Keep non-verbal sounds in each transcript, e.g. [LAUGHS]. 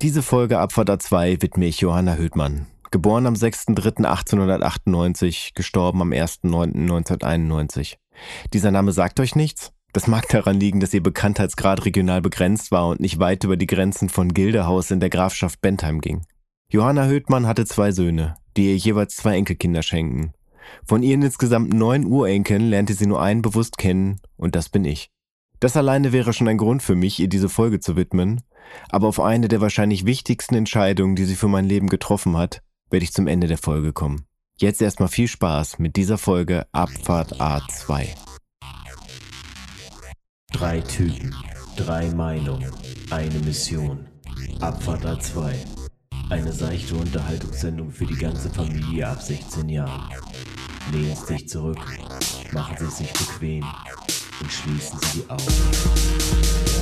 Diese Folge Abfahrt A2 widme ich Johanna Hödmann. Geboren am 6.3.1898, gestorben am 1.9.1991. Dieser Name sagt euch nichts? Das mag daran liegen, dass ihr Bekanntheitsgrad regional begrenzt war und nicht weit über die Grenzen von Gildehaus in der Grafschaft Bentheim ging. Johanna Hödmann hatte zwei Söhne, die ihr jeweils zwei Enkelkinder schenken. Von ihren insgesamt neun Urenkeln lernte sie nur einen bewusst kennen, und das bin ich. Das alleine wäre schon ein Grund für mich, ihr diese Folge zu widmen, aber auf eine der wahrscheinlich wichtigsten Entscheidungen, die sie für mein Leben getroffen hat, werde ich zum Ende der Folge kommen. Jetzt erstmal viel Spaß mit dieser Folge Abfahrt A2. Drei Typen, drei Meinungen, eine Mission. Abfahrt A2. Eine seichte Unterhaltungssendung für die ganze Familie ab 16 Jahren. Lehnen Sie sich zurück, machen Sie es sich bequem und schließen Sie die Augen.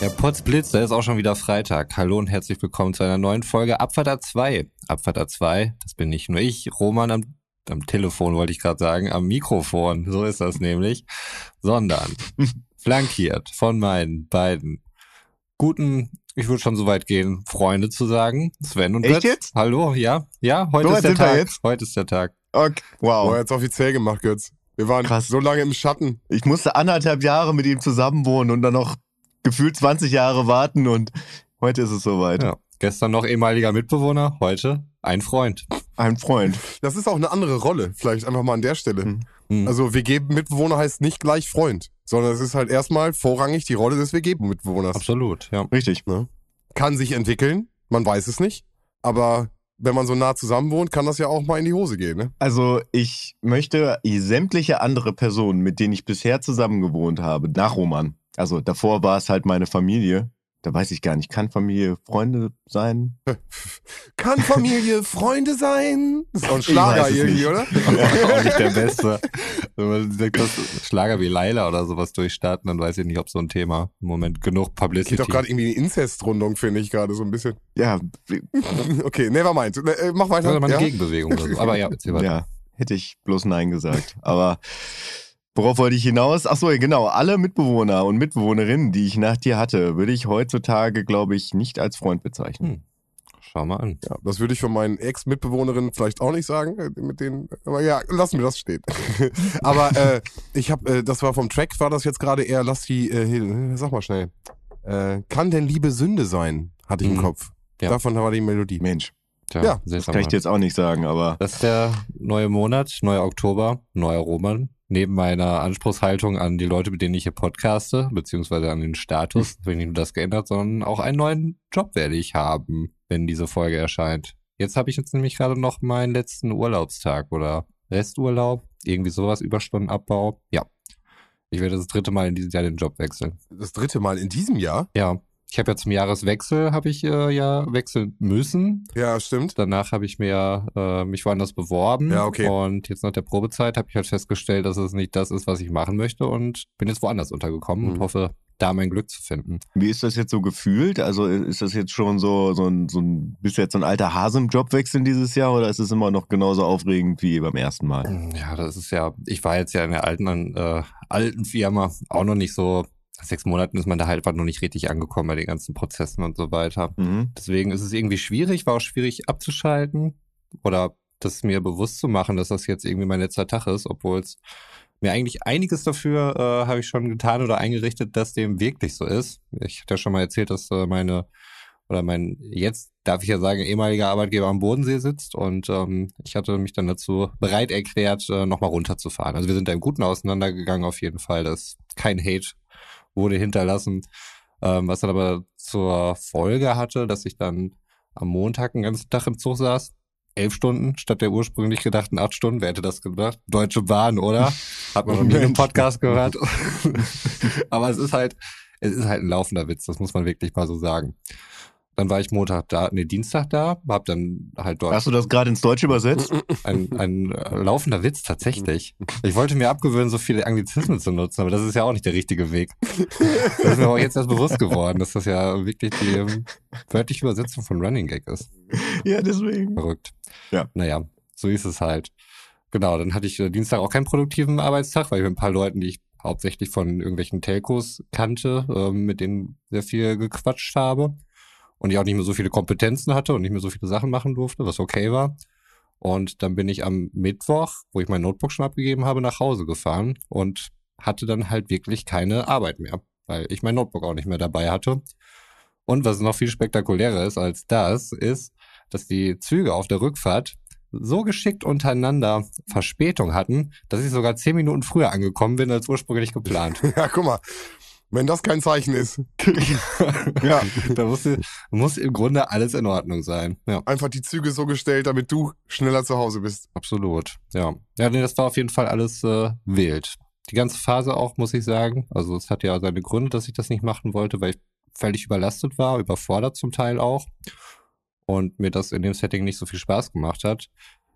Ja, Potzblitz, da ist auch schon wieder Freitag. Hallo und herzlich willkommen zu einer neuen Folge Abfahrt A2. Abfahrt A2, das bin nicht nur ich, Roman am, am Telefon wollte ich gerade sagen, am Mikrofon, so ist das nämlich, sondern [LAUGHS] flankiert von meinen beiden guten, ich würde schon so weit gehen, Freunde zu sagen, Sven und Echt Götz. jetzt? Hallo, ja, ja, heute So ist der Tag. jetzt? Heute ist der Tag. Okay. Wow. jetzt offiziell gemacht, Götz. Wir waren Krass. so lange im Schatten. Ich musste anderthalb Jahre mit ihm zusammenwohnen und dann noch gefühlt 20 Jahre warten und heute ist es soweit. Ja. Gestern noch ehemaliger Mitbewohner, heute ein Freund. Ein Freund. Das ist auch eine andere Rolle, vielleicht einfach mal an der Stelle. Mhm. Hm. Also WG-Mitbewohner heißt nicht gleich Freund, sondern es ist halt erstmal vorrangig die Rolle des WG-Mitbewohners. Absolut, ja. Richtig. Kann sich entwickeln, man weiß es nicht, aber wenn man so nah zusammen wohnt, kann das ja auch mal in die Hose gehen, ne? Also ich möchte sämtliche andere Personen, mit denen ich bisher zusammen gewohnt habe, nach Roman. Also davor war es halt meine Familie. Da weiß ich gar nicht, kann Familie Freunde sein? [LAUGHS] Kann Familie Freunde sein? Das ist auch ein Schlager irgendwie, nicht. oder? [LAUGHS] auch nicht der [LAUGHS] Beste. Wenn man Schlager wie Laila oder sowas durchstarten, dann weiß ich nicht, ob so ein Thema im Moment genug Publicity. Geht doch gerade irgendwie in Inzestrundung, finde ich gerade so ein bisschen. Ja, Okay, never mind. Äh, Mach Das ist weiter. aber eine Ja? Gegenbewegung oder so. Aber ja, erzähl weiter. ja, hätte ich bloß Nein gesagt. Aber worauf wollte ich hinaus? Ach so, genau. Alle Mitbewohner und Mitbewohnerinnen, die ich nach dir hatte, würde ich heutzutage, glaube ich, nicht als Freund bezeichnen. Hm. Schau mal an. Ja, das würde ich von meinen Ex-Mitbewohnerinnen vielleicht auch nicht sagen, äh, mit denen, aber ja, lassen wir das stehen. [LAUGHS] aber äh, ich habe, äh, das war vom Track, war das jetzt gerade eher, lass die, äh, hier, sag mal schnell, äh, kann denn Liebe Sünde sein, hatte ich im Mhm. Kopf. Ja. Davon war die Melodie. Mensch, Tja, Ja, das kann ich dir jetzt auch nicht sagen, aber Das ist der neue Monat, neuer Oktober, neuer Roman. Neben meiner Anspruchshaltung an die Leute, mit denen ich hier podcaste, beziehungsweise an den Status, [LAUGHS] wenn nicht nur das geändert, sondern auch einen neuen Job werde ich haben, wenn diese Folge erscheint. Jetzt habe ich jetzt nämlich gerade noch meinen letzten Urlaubstag oder Resturlaub, irgendwie sowas, Überstundenabbau. Ja. Ich werde das dritte Mal in diesem Jahr den Job wechseln. Das dritte Mal in diesem Jahr? Ja. Ich habe ja zum Jahreswechsel, habe ich äh, ja wechseln müssen. Ja, stimmt. Danach habe ich mir äh, mich woanders beworben. Ja, okay. Und jetzt nach der Probezeit habe ich halt festgestellt, dass es nicht das ist, was ich machen möchte und bin jetzt woanders untergekommen und Mhm. hoffe, da mein Glück zu finden. Wie ist das jetzt so gefühlt? Also ist das jetzt schon so, so ein, so ein, bist du jetzt so ein alter Hase im Jobwechsel dieses Jahr oder ist es immer noch genauso aufregend wie beim ersten Mal? Ja, das ist ja, ich war jetzt ja in der alten, äh, alten Firma auch noch nicht so, sechs Monaten ist man da halt einfach noch nicht richtig angekommen bei den ganzen Prozessen und so weiter. Mhm. Deswegen ist es irgendwie schwierig, war auch schwierig abzuschalten oder das mir bewusst zu machen, dass das jetzt irgendwie mein letzter Tag ist, obwohl es mir eigentlich einiges dafür äh, habe ich schon getan oder eingerichtet, dass dem wirklich so ist. Ich hatte ja schon mal erzählt, dass äh, meine oder mein jetzt darf ich ja sagen ehemaliger Arbeitgeber am Bodensee sitzt und ähm, ich hatte mich dann dazu bereit erklärt, äh, nochmal runterzufahren. Also wir sind da im Guten auseinandergegangen auf jeden Fall. Das kein Hate wurde hinterlassen, ähm, was dann aber zur Folge hatte, dass ich dann am Montag den ganzen Tag im Zug saß. Elf Stunden statt der ursprünglich gedachten acht Stunden. Wer hätte das gedacht? Deutsche Bahn, oder? [LAUGHS] Hat man noch nie im. Podcast gehört. [LAUGHS] [LAUGHS] aber es ist halt, es ist halt ein laufender Witz. Das muss man wirklich mal so sagen. Dann war ich Montag da, nee, Dienstag da, hab dann halt dort. Hast du das gerade ins Deutsche übersetzt? [LAUGHS] Ein, ein äh, laufender Witz tatsächlich. Ich wollte mir abgewöhnen, so viele Anglizismen zu nutzen, aber das ist ja auch nicht der richtige Weg. Das ist mir auch jetzt erst bewusst geworden, dass das ja wirklich die ähm, wörtliche Übersetzung von Running Gag ist. Ja, deswegen. Verrückt. Ja. Naja, so ist es halt. Genau, dann hatte ich äh, Dienstag auch keinen produktiven Arbeitstag, weil ich mit ein paar Leuten, die ich hauptsächlich von irgendwelchen Telcos kannte, ähm, mit denen sehr viel gequatscht habe und ich auch nicht mehr so viele Kompetenzen hatte und nicht mehr so viele Sachen machen durfte, was okay war. Und dann bin ich am Mittwoch, wo ich mein Notebook schon abgegeben habe, nach Hause gefahren und hatte dann halt wirklich keine Arbeit mehr, weil ich mein Notebook auch nicht mehr dabei hatte. Und was noch viel spektakulärer ist als das, ist, dass die Züge auf der Rückfahrt so geschickt untereinander Verspätung hatten, dass ich sogar zehn Minuten früher angekommen bin als ursprünglich geplant. [LAUGHS] Ja, guck mal. Wenn das kein Zeichen ist. [LAUGHS] ja, da muss, muss im Grunde alles in Ordnung sein. Ja, Einfach die Züge so gestellt, damit du schneller zu Hause bist. absolut. Ja, ja, nee, das war auf jeden Fall alles äh, wild. Die ganze Phase auch, muss ich sagen. Also es hat ja seine Gründe, dass ich das nicht machen wollte, weil ich völlig überlastet war, überfordert zum Teil auch. Und mir das in dem Setting nicht so viel Spaß gemacht hat.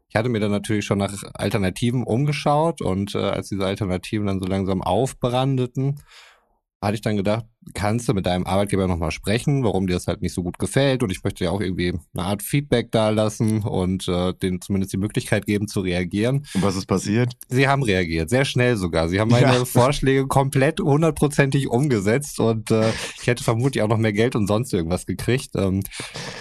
Ich hatte mir dann natürlich schon nach Alternativen umgeschaut und äh, als diese Alternativen dann so langsam aufbrandeten, hatte ich dann gedacht, kannst du mit deinem Arbeitgeber nochmal sprechen, warum dir das halt nicht so gut gefällt und ich möchte ja auch irgendwie eine Art Feedback da lassen und äh, denen zumindest die Möglichkeit geben zu reagieren. Und was ist passiert? Sie haben reagiert, sehr schnell sogar. Sie haben meine Ja. [LAUGHS] Vorschläge komplett hundertprozentig umgesetzt und äh, ich hätte vermutlich auch noch mehr Geld und sonst irgendwas gekriegt. Ähm,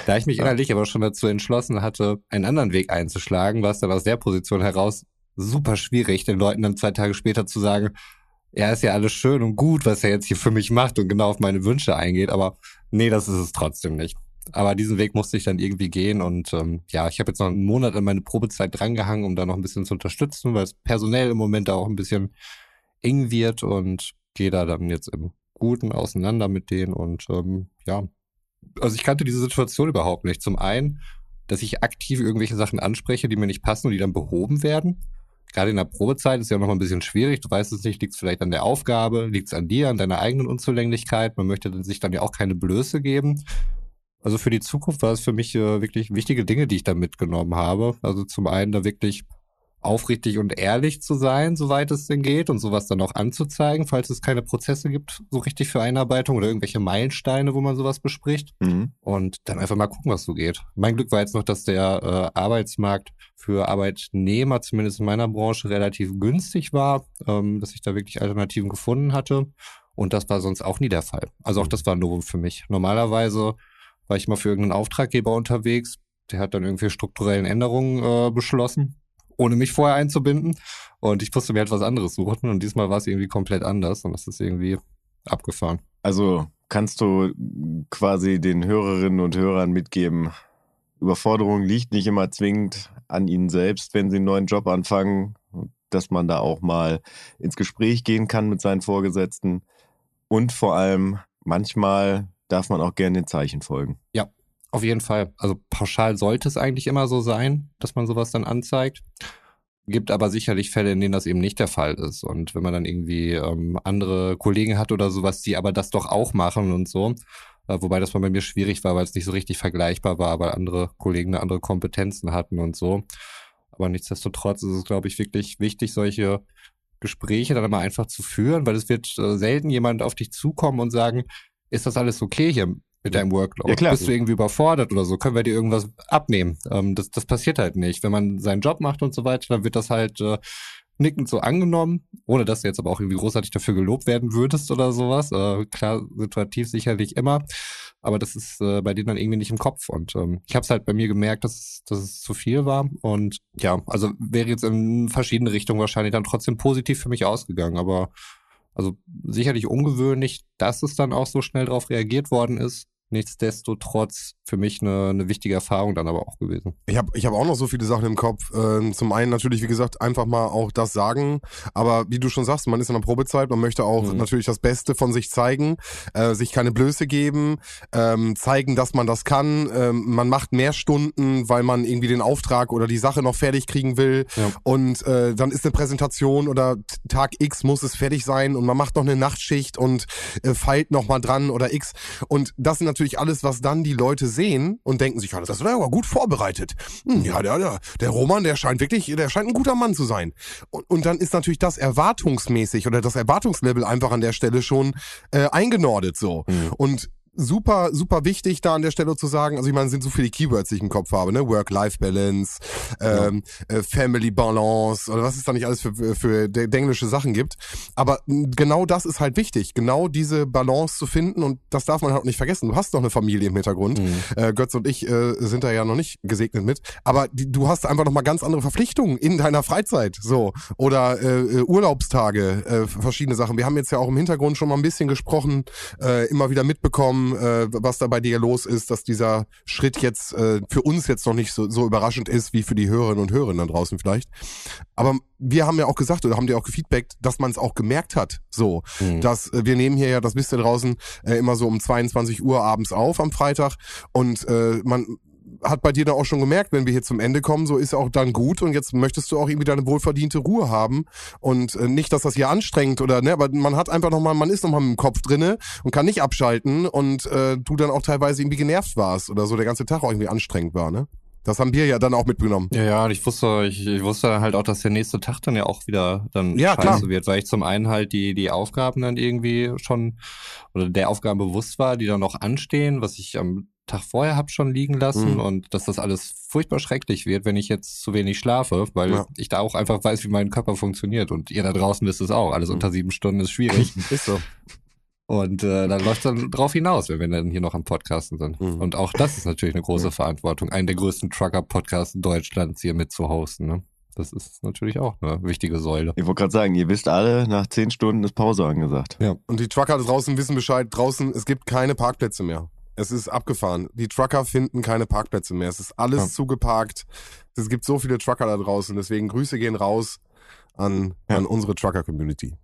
da ich mich innerlich aber schon dazu entschlossen hatte, einen anderen Weg einzuschlagen, war es dann aus der Position heraus super schwierig, den Leuten dann zwei Tage später zu sagen, ja, ist ja alles schön und gut, was er jetzt hier für mich macht und genau auf meine Wünsche eingeht, aber nee, das ist es trotzdem nicht. Aber diesen Weg musste ich dann irgendwie gehen und ähm, ja, ich habe jetzt noch einen Monat an meine Probezeit drangehangen, um da noch ein bisschen zu unterstützen, weil es personell im Moment auch ein bisschen eng wird und gehe da dann jetzt im Guten auseinander mit denen und ähm, ja, also ich kannte diese Situation überhaupt nicht. Zum einen, dass ich aktiv irgendwelche Sachen anspreche, die mir nicht passen und die dann behoben werden. Gerade in der Probezeit ist ja noch ein bisschen schwierig. Du weißt es nicht, liegt es vielleicht an der Aufgabe, liegt es an dir, an deiner eigenen Unzulänglichkeit. Man möchte sich dann ja auch keine Blöße geben. Also für die Zukunft war es für mich äh, wirklich wichtige Dinge, die ich da mitgenommen habe. Also zum einen da wirklich aufrichtig und ehrlich zu sein, soweit es denn geht und sowas dann auch anzuzeigen, falls es keine Prozesse gibt, so richtig für Einarbeitung oder irgendwelche Meilensteine, wo man sowas bespricht Mhm. und dann einfach mal gucken, was so geht. Mein Glück war jetzt noch, dass der äh, Arbeitsmarkt für Arbeitnehmer, zumindest in meiner Branche, relativ günstig war, ähm, dass ich da wirklich Alternativen gefunden hatte. Und das war sonst auch nie der Fall. Also auch das war ein Novum für mich. Normalerweise war ich mal für irgendeinen Auftraggeber unterwegs, der hat dann irgendwie strukturellen Änderungen äh, beschlossen, ohne mich vorher einzubinden. Und ich musste mir halt was anderes suchen. Und diesmal war es irgendwie komplett anders. Und das ist irgendwie abgefahren. Also kannst du quasi den Hörerinnen und Hörern mitgeben, Überforderung liegt nicht immer zwingend an ihnen selbst, wenn sie einen neuen Job anfangen, dass man da auch mal ins Gespräch gehen kann mit seinen Vorgesetzten. Und vor allem, manchmal darf man auch gerne den Zeichen folgen. Auf jeden Fall. Also pauschal sollte es eigentlich immer so sein, dass man sowas dann anzeigt. Gibt aber sicherlich Fälle, in denen das eben nicht der Fall ist. Und wenn man dann irgendwie ähm, andere Kollegen hat oder sowas, die aber das doch auch machen und so. Äh, wobei das mal bei mir schwierig war, weil es nicht so richtig vergleichbar war, weil andere Kollegen andere Kompetenzen hatten und so. Aber nichtsdestotrotz ist es, glaube ich, wirklich wichtig, solche Gespräche dann mal einfach zu führen, weil es wird äh, selten jemand auf dich zukommen und sagen, ist das alles okay hier mit deinem Workload? Ja, klar. Bist du irgendwie überfordert oder so? Können wir dir irgendwas abnehmen? Ähm, das, das passiert halt nicht. Wenn man seinen Job macht und so weiter, dann wird das halt äh, nickend so angenommen, ohne dass du jetzt aber auch irgendwie großartig dafür gelobt werden würdest oder sowas. Äh, klar, situativ sicherlich immer, aber das ist äh, bei denen dann irgendwie nicht im Kopf. Und ähm, ich habe es halt bei mir gemerkt, dass, es- dass es zu viel war. Und ja, also wäre jetzt in verschiedene Richtungen wahrscheinlich dann trotzdem positiv für mich ausgegangen. Aber also sicherlich ungewöhnlich, dass es dann auch so schnell darauf reagiert worden ist. Nichtsdestotrotz für mich eine, eine wichtige Erfahrung dann aber auch gewesen. Ich habe ich hab auch noch so viele Sachen im Kopf. Ähm, zum einen natürlich, wie gesagt, einfach mal auch das sagen. Aber wie du schon sagst, man ist in der Probezeit, man möchte auch Mhm. natürlich das Beste von sich zeigen, äh, sich keine Blöße geben, ähm, zeigen, dass man das kann. Ähm, man macht mehr Stunden, weil man irgendwie den Auftrag oder die Sache noch fertig kriegen will. Ja. Und äh, dann ist eine Präsentation oder Tag X muss es fertig sein und man macht noch eine Nachtschicht und äh, feilt noch mal dran oder X. Und das sind natürlich natürlich alles, was dann die Leute sehen und denken sich, ja, das ist aber gut vorbereitet. Hm, ja, der, der, der Roman, der scheint wirklich, der scheint ein guter Mann zu sein. Und, und dann ist natürlich das erwartungsmäßig oder das Erwartungslevel einfach an der Stelle schon äh, eingenordet so. Mhm. Und super, super wichtig, da an der Stelle zu sagen, also ich meine, es sind so viele Keywords, die ich im Kopf habe, ne? Work-Life-Balance, ähm, äh, Family Balance oder was es da nicht alles für, für englische Sachen gibt. Aber genau das ist halt wichtig, genau diese Balance zu finden und das darf man halt auch nicht vergessen. Du hast noch eine Familie im Hintergrund. Mhm. Äh, Götz und ich äh, sind da ja noch nicht gesegnet mit, aber die, du hast einfach noch mal ganz andere Verpflichtungen in deiner Freizeit, so oder äh, äh, Urlaubstage, äh, verschiedene Sachen. Wir haben jetzt ja auch im Hintergrund schon mal ein bisschen gesprochen, äh, immer wieder mitbekommen, äh, was da bei dir los ist, dass dieser Schritt jetzt äh, für uns jetzt noch nicht so, so überraschend ist wie für die Hörerinnen und Hörer da draußen vielleicht. Aber wir haben ja auch gesagt oder haben dir auch gefeedbackt, dass man es auch gemerkt hat, so, Mhm. dass äh, wir nehmen hier ja, das wisst ihr draußen, äh, immer so um 22 Uhr abends auf am Freitag und äh, man hat bei dir da auch schon gemerkt, wenn wir hier zum Ende kommen, so ist auch dann gut und jetzt möchtest du auch irgendwie deine wohlverdiente Ruhe haben und äh, nicht, dass das hier anstrengt oder ne, aber man hat einfach nochmal, man ist nochmal dem Kopf drinne und kann nicht abschalten und äh, du dann auch teilweise irgendwie genervt warst oder so der ganze Tag auch irgendwie anstrengend war, ne? Das haben wir ja dann auch mitgenommen. Ja, ja, ich wusste, ich, ich wusste halt auch, dass der nächste Tag dann ja auch wieder dann Ja, scheiße klar. wird, weil ich zum einen halt die, die Aufgaben dann irgendwie schon oder der Aufgaben bewusst war, die dann noch anstehen, was ich am Tag vorher hab schon liegen lassen Mhm. und dass das alles furchtbar schrecklich wird, wenn ich jetzt zu wenig schlafe, weil Ja. ich da auch einfach weiß, wie mein Körper funktioniert und ihr da draußen wisst es auch. Alles Mhm. unter sieben Stunden ist schwierig. [LAUGHS] Ist so. Und äh, dann läuft dann drauf hinaus, wenn wir dann hier noch am Podcasten sind. Mhm. Und auch das ist natürlich eine große Ja. Verantwortung, einen der größten Trucker-Podcasts Deutschlands hier mit zu hosten. Ne? Das ist natürlich auch eine wichtige Säule. Ich wollte gerade sagen, ihr wisst alle, nach zehn Stunden ist Pause angesagt. Und die Trucker draußen wissen Bescheid, draußen, es gibt keine Parkplätze mehr. Es ist abgefahren. Die Trucker finden keine Parkplätze mehr. Es ist alles Ja. zugeparkt. Es gibt so viele Trucker da draußen. Deswegen Grüße gehen raus an, Ja. an unsere Trucker-Community.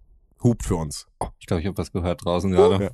Hupt für uns. Ich glaube, ich habe was gehört draußen gerade. Ja.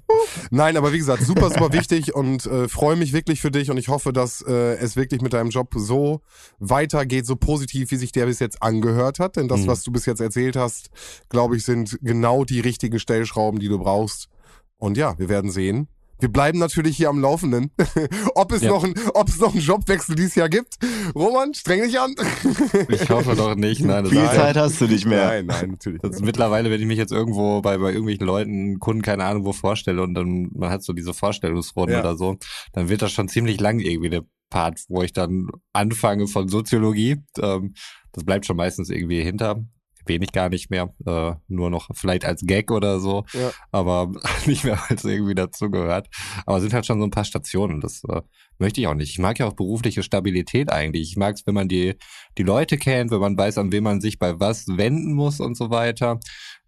Nein, aber wie gesagt, super, super [LAUGHS] wichtig und äh, freue mich wirklich für dich und ich hoffe, dass äh, es wirklich mit deinem Job so weitergeht, so positiv, wie sich der bis jetzt angehört hat. Denn das, Mhm. was du bis jetzt erzählt hast, glaube ich, sind genau die richtigen Stellschrauben, die du brauchst. Und ja, wir werden sehen. Wir bleiben natürlich hier am Laufenden. [LAUGHS] ob, es Ja. noch ein, ob es noch einen Jobwechsel dieses Jahr gibt. Roman, streng dich an. [LAUGHS] Ich hoffe doch nicht. Nein, Viel ja- Zeit hast du nicht mehr. Nein, nein, natürlich. Das ist mittlerweile, wenn ich mich jetzt irgendwo bei, bei irgendwelchen Leuten, Kunden, keine Ahnung, wo vorstelle und dann man hat so diese Vorstellungsrunden Ja. oder so, dann wird das schon ziemlich lang irgendwie der Part, wo ich dann anfange von Soziologie. Ähm, das bleibt schon meistens irgendwie hinter. Wenig gar nicht mehr, äh, nur noch vielleicht als Gag oder so, Ja. aber [LAUGHS] nicht mehr, es irgendwie dazugehört. Aber es sind halt schon so ein paar Stationen, das äh, möchte ich auch nicht. Ich mag ja auch berufliche Stabilität eigentlich. Ich mag es, wenn man die, die Leute kennt, wenn man weiß, an wen man sich bei was wenden muss und so weiter.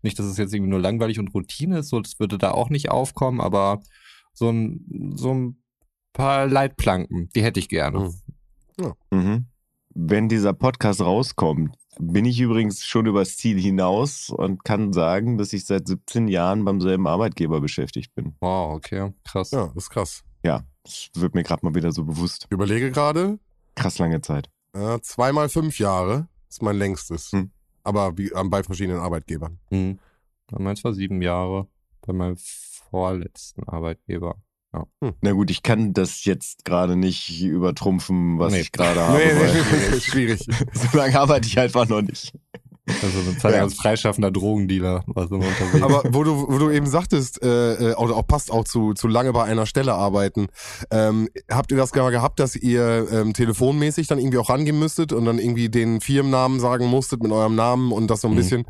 Nicht, dass es jetzt irgendwie nur langweilig und Routine ist, so das würde da auch nicht aufkommen, aber so ein, so ein paar Leitplanken, die hätte ich gerne. Mhm. Mhm. Wenn dieser Podcast rauskommt, bin ich übrigens schon übers Ziel hinaus und kann sagen, dass ich seit 17 Jahren beim selben Arbeitgeber beschäftigt bin. Wow, okay, krass. Ja, das ist krass. Ja, das wird mir gerade mal wieder so bewusst. Ich überlege gerade, Krass lange Zeit. Ja, zweimal fünf Jahre ist mein längstes. Hm. Aber wie, bei verschiedenen Arbeitgebern. Mhm. Meins war sieben Jahre bei meinem vorletzten Arbeitgeber. Na gut, ich kann das jetzt gerade nicht übertrumpfen, was Nee. ich gerade habe. weil [LAUGHS] schwierig. so lange arbeite ich einfach noch nicht. Also eine Zeit Ja. als freischaffender Drogendealer war so unterwegs. Aber wo du, wo du eben sagtest, äh, äh, oder auch passt auch zu, zu lange bei einer Stelle arbeiten, ähm, habt ihr das mal gehabt, dass ihr ähm, telefonmäßig dann irgendwie auch rangehen müsstet und dann irgendwie den Firmennamen sagen musstet mit eurem Namen und das so ein Mhm. bisschen.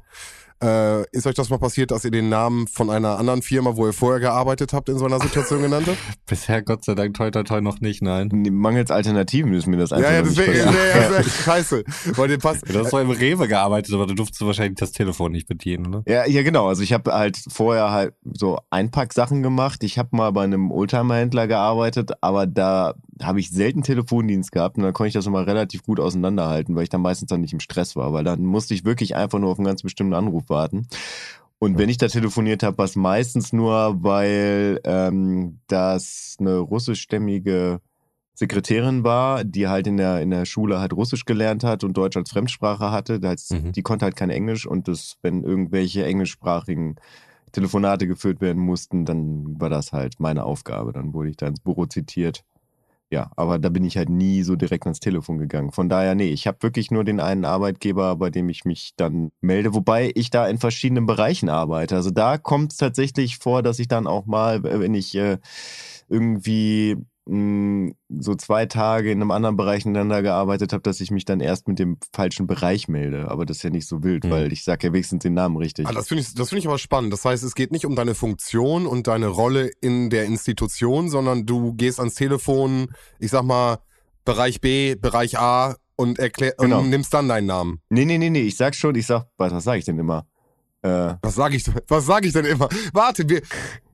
Äh, ist euch das mal passiert, dass ihr den Namen von einer anderen Firma, wo ihr vorher gearbeitet habt, in so einer Situation genannt habt? [LAUGHS] Bisher Gott sei Dank toi toi toi noch nicht, nein. Mangels Alternativen ist mir das einfach ja, ja, wäre passiert. wär, wär, [LAUGHS] scheiße. Weil dir passt. Du hast zwar im Rewe gearbeitet, aber du durftest wahrscheinlich das Telefon nicht bedienen, ne? Ja, ja, genau. Also ich habe halt vorher halt so Einpacksachen gemacht. Ich habe mal bei einem Oldtimer-Händler gearbeitet, aber da habe ich selten Telefondienst gehabt und dann konnte ich das immer relativ gut auseinanderhalten, weil ich dann meistens dann nicht im Stress war, weil dann musste ich wirklich einfach nur auf einen ganz bestimmten Anruf warten. Und wenn ich da telefoniert habe, war es meistens nur, weil ähm, das eine russischstämmige Sekretärin war, die halt in der, in der Schule halt Russisch gelernt hat und Deutsch als Fremdsprache hatte. Das Mhm. Die konnte halt kein Englisch und das, wenn irgendwelche englischsprachigen Telefonate geführt werden mussten, dann war das halt meine Aufgabe. Dann wurde ich da ins Büro zitiert. Ja, aber da bin ich halt nie so direkt ans Telefon gegangen. Von daher, nee, ich habe wirklich nur den einen Arbeitgeber, bei dem ich mich dann melde, wobei ich da in verschiedenen Bereichen arbeite. Also da kommt es tatsächlich vor, dass ich dann auch mal, wenn ich äh, irgendwie so zwei Tage in einem anderen Bereich ineinander gearbeitet habe, dass ich mich dann erst mit dem falschen Bereich melde. Aber das ist ja nicht so wild, Mhm. weil ich sage ja wenigstens den Namen richtig. Ah, das finde ich, das finde ich aber spannend. Das heißt, es geht nicht um deine Funktion und deine Rolle in der Institution, sondern du gehst ans Telefon, ich sag mal, Bereich B, Bereich A und erklär, Genau. und nimmst dann deinen Namen. Nee, nee, nee, nee, ich sag schon, ich sag, was, was sage ich denn immer? Äh, Was sage ich, was sage ich denn immer? Warte, wir,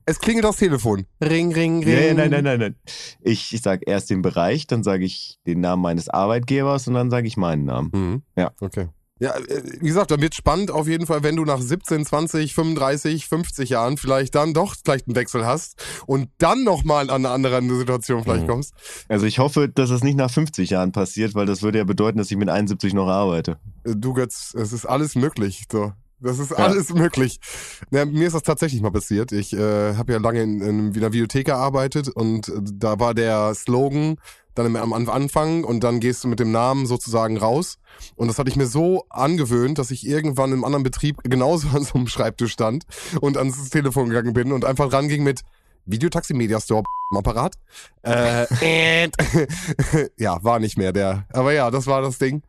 es klingelt das Telefon. Ring, ring, ring. nee, nein, nein, nein, nein. Ich, ich sag erst den Bereich, dann sage ich den Namen meines Arbeitgebers und dann sage ich meinen Namen. Mhm. Ja. Okay. Ja, äh, wie gesagt, dann wird spannend auf jeden Fall, wenn du nach 17, 20, 35, 50 Jahren vielleicht dann doch vielleicht einen Wechsel hast und dann nochmal an eine andere Situation vielleicht Mhm. kommst. Also ich hoffe, dass es nicht nach 50 Jahren passiert, weil das würde ja bedeuten, dass ich mit 71 noch arbeite. Äh, Du Götz, es ist alles möglich. So. Das ist alles möglich. Ja, mir ist das tatsächlich mal passiert. Ich äh, habe ja lange in, in einer Videothek gearbeitet und äh, da war der Slogan dann am Anfang und dann gehst du mit dem Namen sozusagen raus. Und das hatte ich mir so angewöhnt, dass ich irgendwann im anderen Betrieb genauso [LAUGHS] an so einem Schreibtisch stand und ans Telefon gegangen bin und einfach ranging mit Videotaxi Media Store Apparat. Äh, [LAUGHS] [LAUGHS] ja, war nicht mehr der. Aber ja, das war das Ding.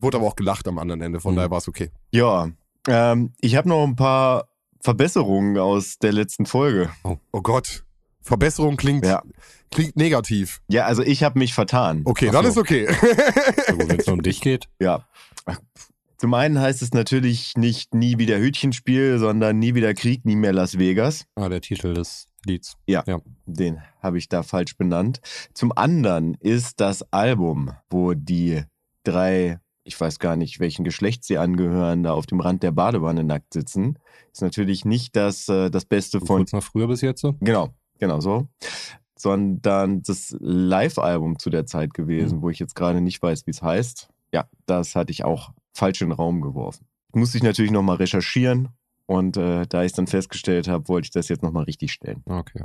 Wurde aber auch gelacht am anderen Ende, von Mhm. daher war es okay. Ja, ähm, ich habe noch ein paar Verbesserungen aus der letzten Folge. Oh Gott. Verbesserung klingt, Ja. klingt negativ. Ja, also ich habe mich vertan. Okay, Ach dann so. ist okay. Wenn es um dich geht. Ja. Zum einen heißt es natürlich nicht nie wieder Hütchenspiel, sondern nie wieder Krieg, nie mehr Las Vegas. Ah, der Titel des Lieds. Den habe ich da falsch benannt. Zum anderen ist das Album, wo die drei, ich weiß gar nicht, welchen Geschlecht sie angehören, da auf dem Rand der Badewanne nackt sitzen, ist natürlich nicht das, äh, das Beste von. Kurz nach früher bis jetzt so. Genau, genau so. Sondern das Live-Album zu der Zeit gewesen, wo ich jetzt gerade nicht weiß, wie es heißt. Ja, das hatte ich auch falsch in den Raum geworfen. Musste ich natürlich nochmal recherchieren und äh, da ich es dann festgestellt habe, wollte ich das jetzt nochmal richtig stellen. Okay.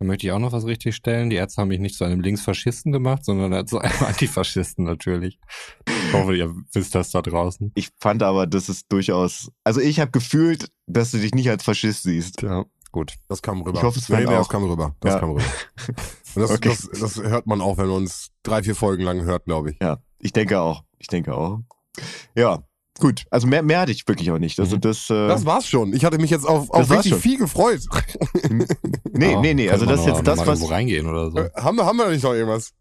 Dann möchte ich auch noch was richtig stellen. Die Ärzte haben mich nicht zu einem Linksfaschisten gemacht, sondern zu einem [LAUGHS] Antifaschisten natürlich. Ich hoffe, ihr wisst das da draußen. Ich fand aber, das ist durchaus. Also ich habe gefühlt, dass du dich nicht als Faschist siehst. Ja, gut. Das kam rüber. Ich hoffe, es nee, nee, das auch. kam rüber. Das Ja. kam rüber. [LAUGHS] Und das, Okay. das, das hört man auch, wenn man uns drei, vier Folgen lang hört, glaube ich. Ja, ich denke auch. Ich denke auch. Ja, gut. Also mehr, mehr hatte ich wirklich auch nicht. Also Mhm. das. Äh, Das war's schon. Ich hatte mich jetzt auf, auf richtig schon. viel gefreut. nee, Ja, nee, nee. Also das ist jetzt das, was. reingehen oder so. Äh, haben, wir, haben wir da nicht noch irgendwas?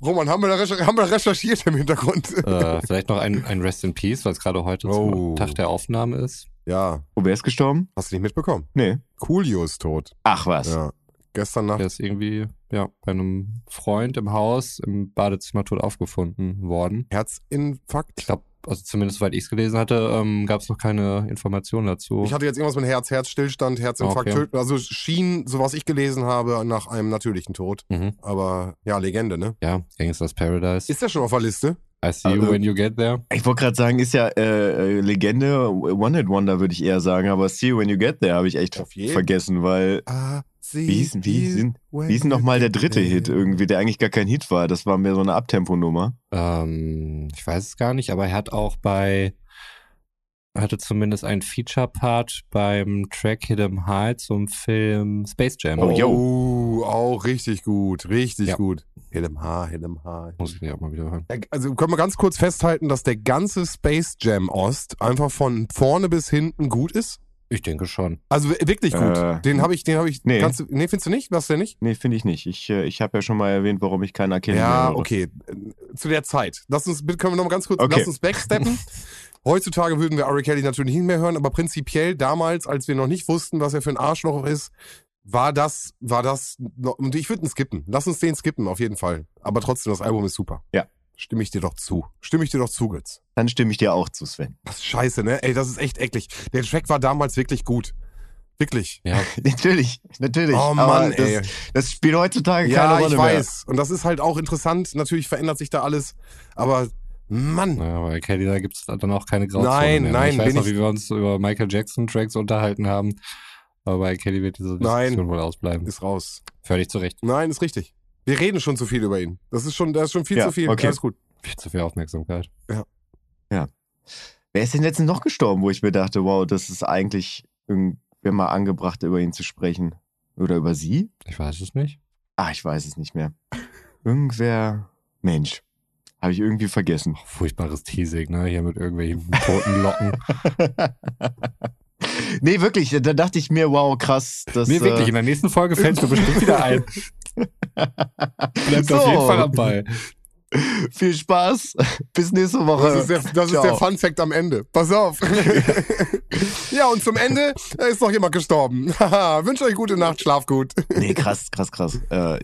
Roman, haben wir, da recher- haben wir da recherchiert im Hintergrund? äh, vielleicht noch ein, ein Rest in Peace, weil es gerade heute Oh. Tag der Aufnahme ist. ja, Oh, wer ist gestorben? hast du nicht mitbekommen? Nee. Coolio ist tot. Ach was. Ja. Gestern Nacht. Der ist irgendwie ja, bei einem Freund im Haus im Badezimmer tot aufgefunden worden. Herzinfarkt. Ich glaube, also zumindest soweit ich es gelesen hatte, ähm, gab es noch keine Informationen dazu. Ich hatte jetzt irgendwas mit Herz, Herzstillstand, Herzinfarkt, Okay. töten. Also schien, so was ich gelesen habe, nach einem natürlichen Tod. mhm. Aber ja, Legende, ne? Ja, Gangsters Paradise. Ist der schon auf der Liste? I see you Also- when you get there. Ich wollte gerade sagen, ist ja äh, äh, Legende, One-Hit-Wonder würde ich eher sagen, aber See You When You Get There habe ich echt vergessen, weil Ah, sie Wie hieß, denn- wie when wie hieß denn noch mal der dritte Hit irgendwie, der eigentlich gar kein Hit war? Das war mehr so eine Abtempo-Nummer. Ähm, ich weiß es gar nicht, aber er hat auch bei, er hatte zumindest einen Feature-Part beim Track Hit 'em High zum Film Space Jam. Oh, yo. Oh, auch richtig gut, richtig Ja. gut. Hillem H, Hillem H. Muss ich mir auch mal wieder hören. Also können wir ganz kurz festhalten, dass der ganze Space Jam Ost einfach von vorne bis hinten gut ist? Ich denke schon. Also wi- wirklich gut. Äh, den habe ich, den habe ich. nee. Kannst du, nee, findest du nicht? Was denn nicht? Nee, finde ich nicht. Ich, äh, ich habe ja schon mal erwähnt, warum ich keinen Kelly mehr Ja, okay. Äh, Zu der Zeit. Lass uns, bitte können wir noch mal ganz kurz, Okay. lass uns backsteppen. [LAUGHS] Heutzutage würden wir R. Kelly natürlich nicht mehr hören, aber prinzipiell damals, als wir noch nicht wussten, was er für ein Arschloch ist, war das, war das, noch, und ich würde ihn skippen. Lass uns den skippen, auf jeden Fall. Aber trotzdem, das Album ist super. Ja. Stimme ich dir doch zu. Stimme ich dir doch zu, Götz. Dann stimme ich dir auch zu, Sven. Das ist scheiße, ne? Ey, das ist echt eklig. Der Track war damals wirklich gut. Wirklich. Ja, [LAUGHS] natürlich, natürlich. Oh aber Mann, das, ey. das spielt heutzutage Ja, keine Rolle ich mehr. weiß. Und das ist halt auch interessant. Natürlich verändert sich da alles. Aber, Mann. naja, bei Kelly, da gibt es dann auch keine Grauzone Nein, mehr. nein, Ich weiß noch, ich- wie wir uns über Michael Jackson Tracks unterhalten haben. Aber bei Kelly wird diese Nein. Diskussion wohl ausbleiben. Ist raus. Völlig zu Recht. Nein, ist richtig. Wir reden schon zu viel über ihn. Das ist schon, das ist schon viel Ja, zu viel. okay. Alles gut. Viel zu viel Aufmerksamkeit. Wer ist denn letztens noch gestorben, wo ich mir dachte, wow, das ist eigentlich irgendwer mal angebracht, über ihn zu sprechen? Oder über sie? Ich weiß es nicht. Ah, ich weiß es nicht mehr. Irgendwer. Mensch. Habe ich irgendwie vergessen. Furchtbares Teasing, ne? Hier mit irgendwelchen toten Locken. [LAUGHS] nee, wirklich, da dachte ich mir, wow, krass. Das, nee, wirklich, in der nächsten Folge fällst du bestimmt wieder ein. [LAUGHS] Bleibt So. auf jeden Fall am Ball. Viel Spaß. Bis nächste Woche. Das ist der, das ist der Fun Fact am Ende. Pass auf. [LAUGHS] ja, und zum Ende ist noch jemand gestorben. Haha, Wünsche euch gute Nacht, schlaf gut. Nee, krass, krass, krass. Äh,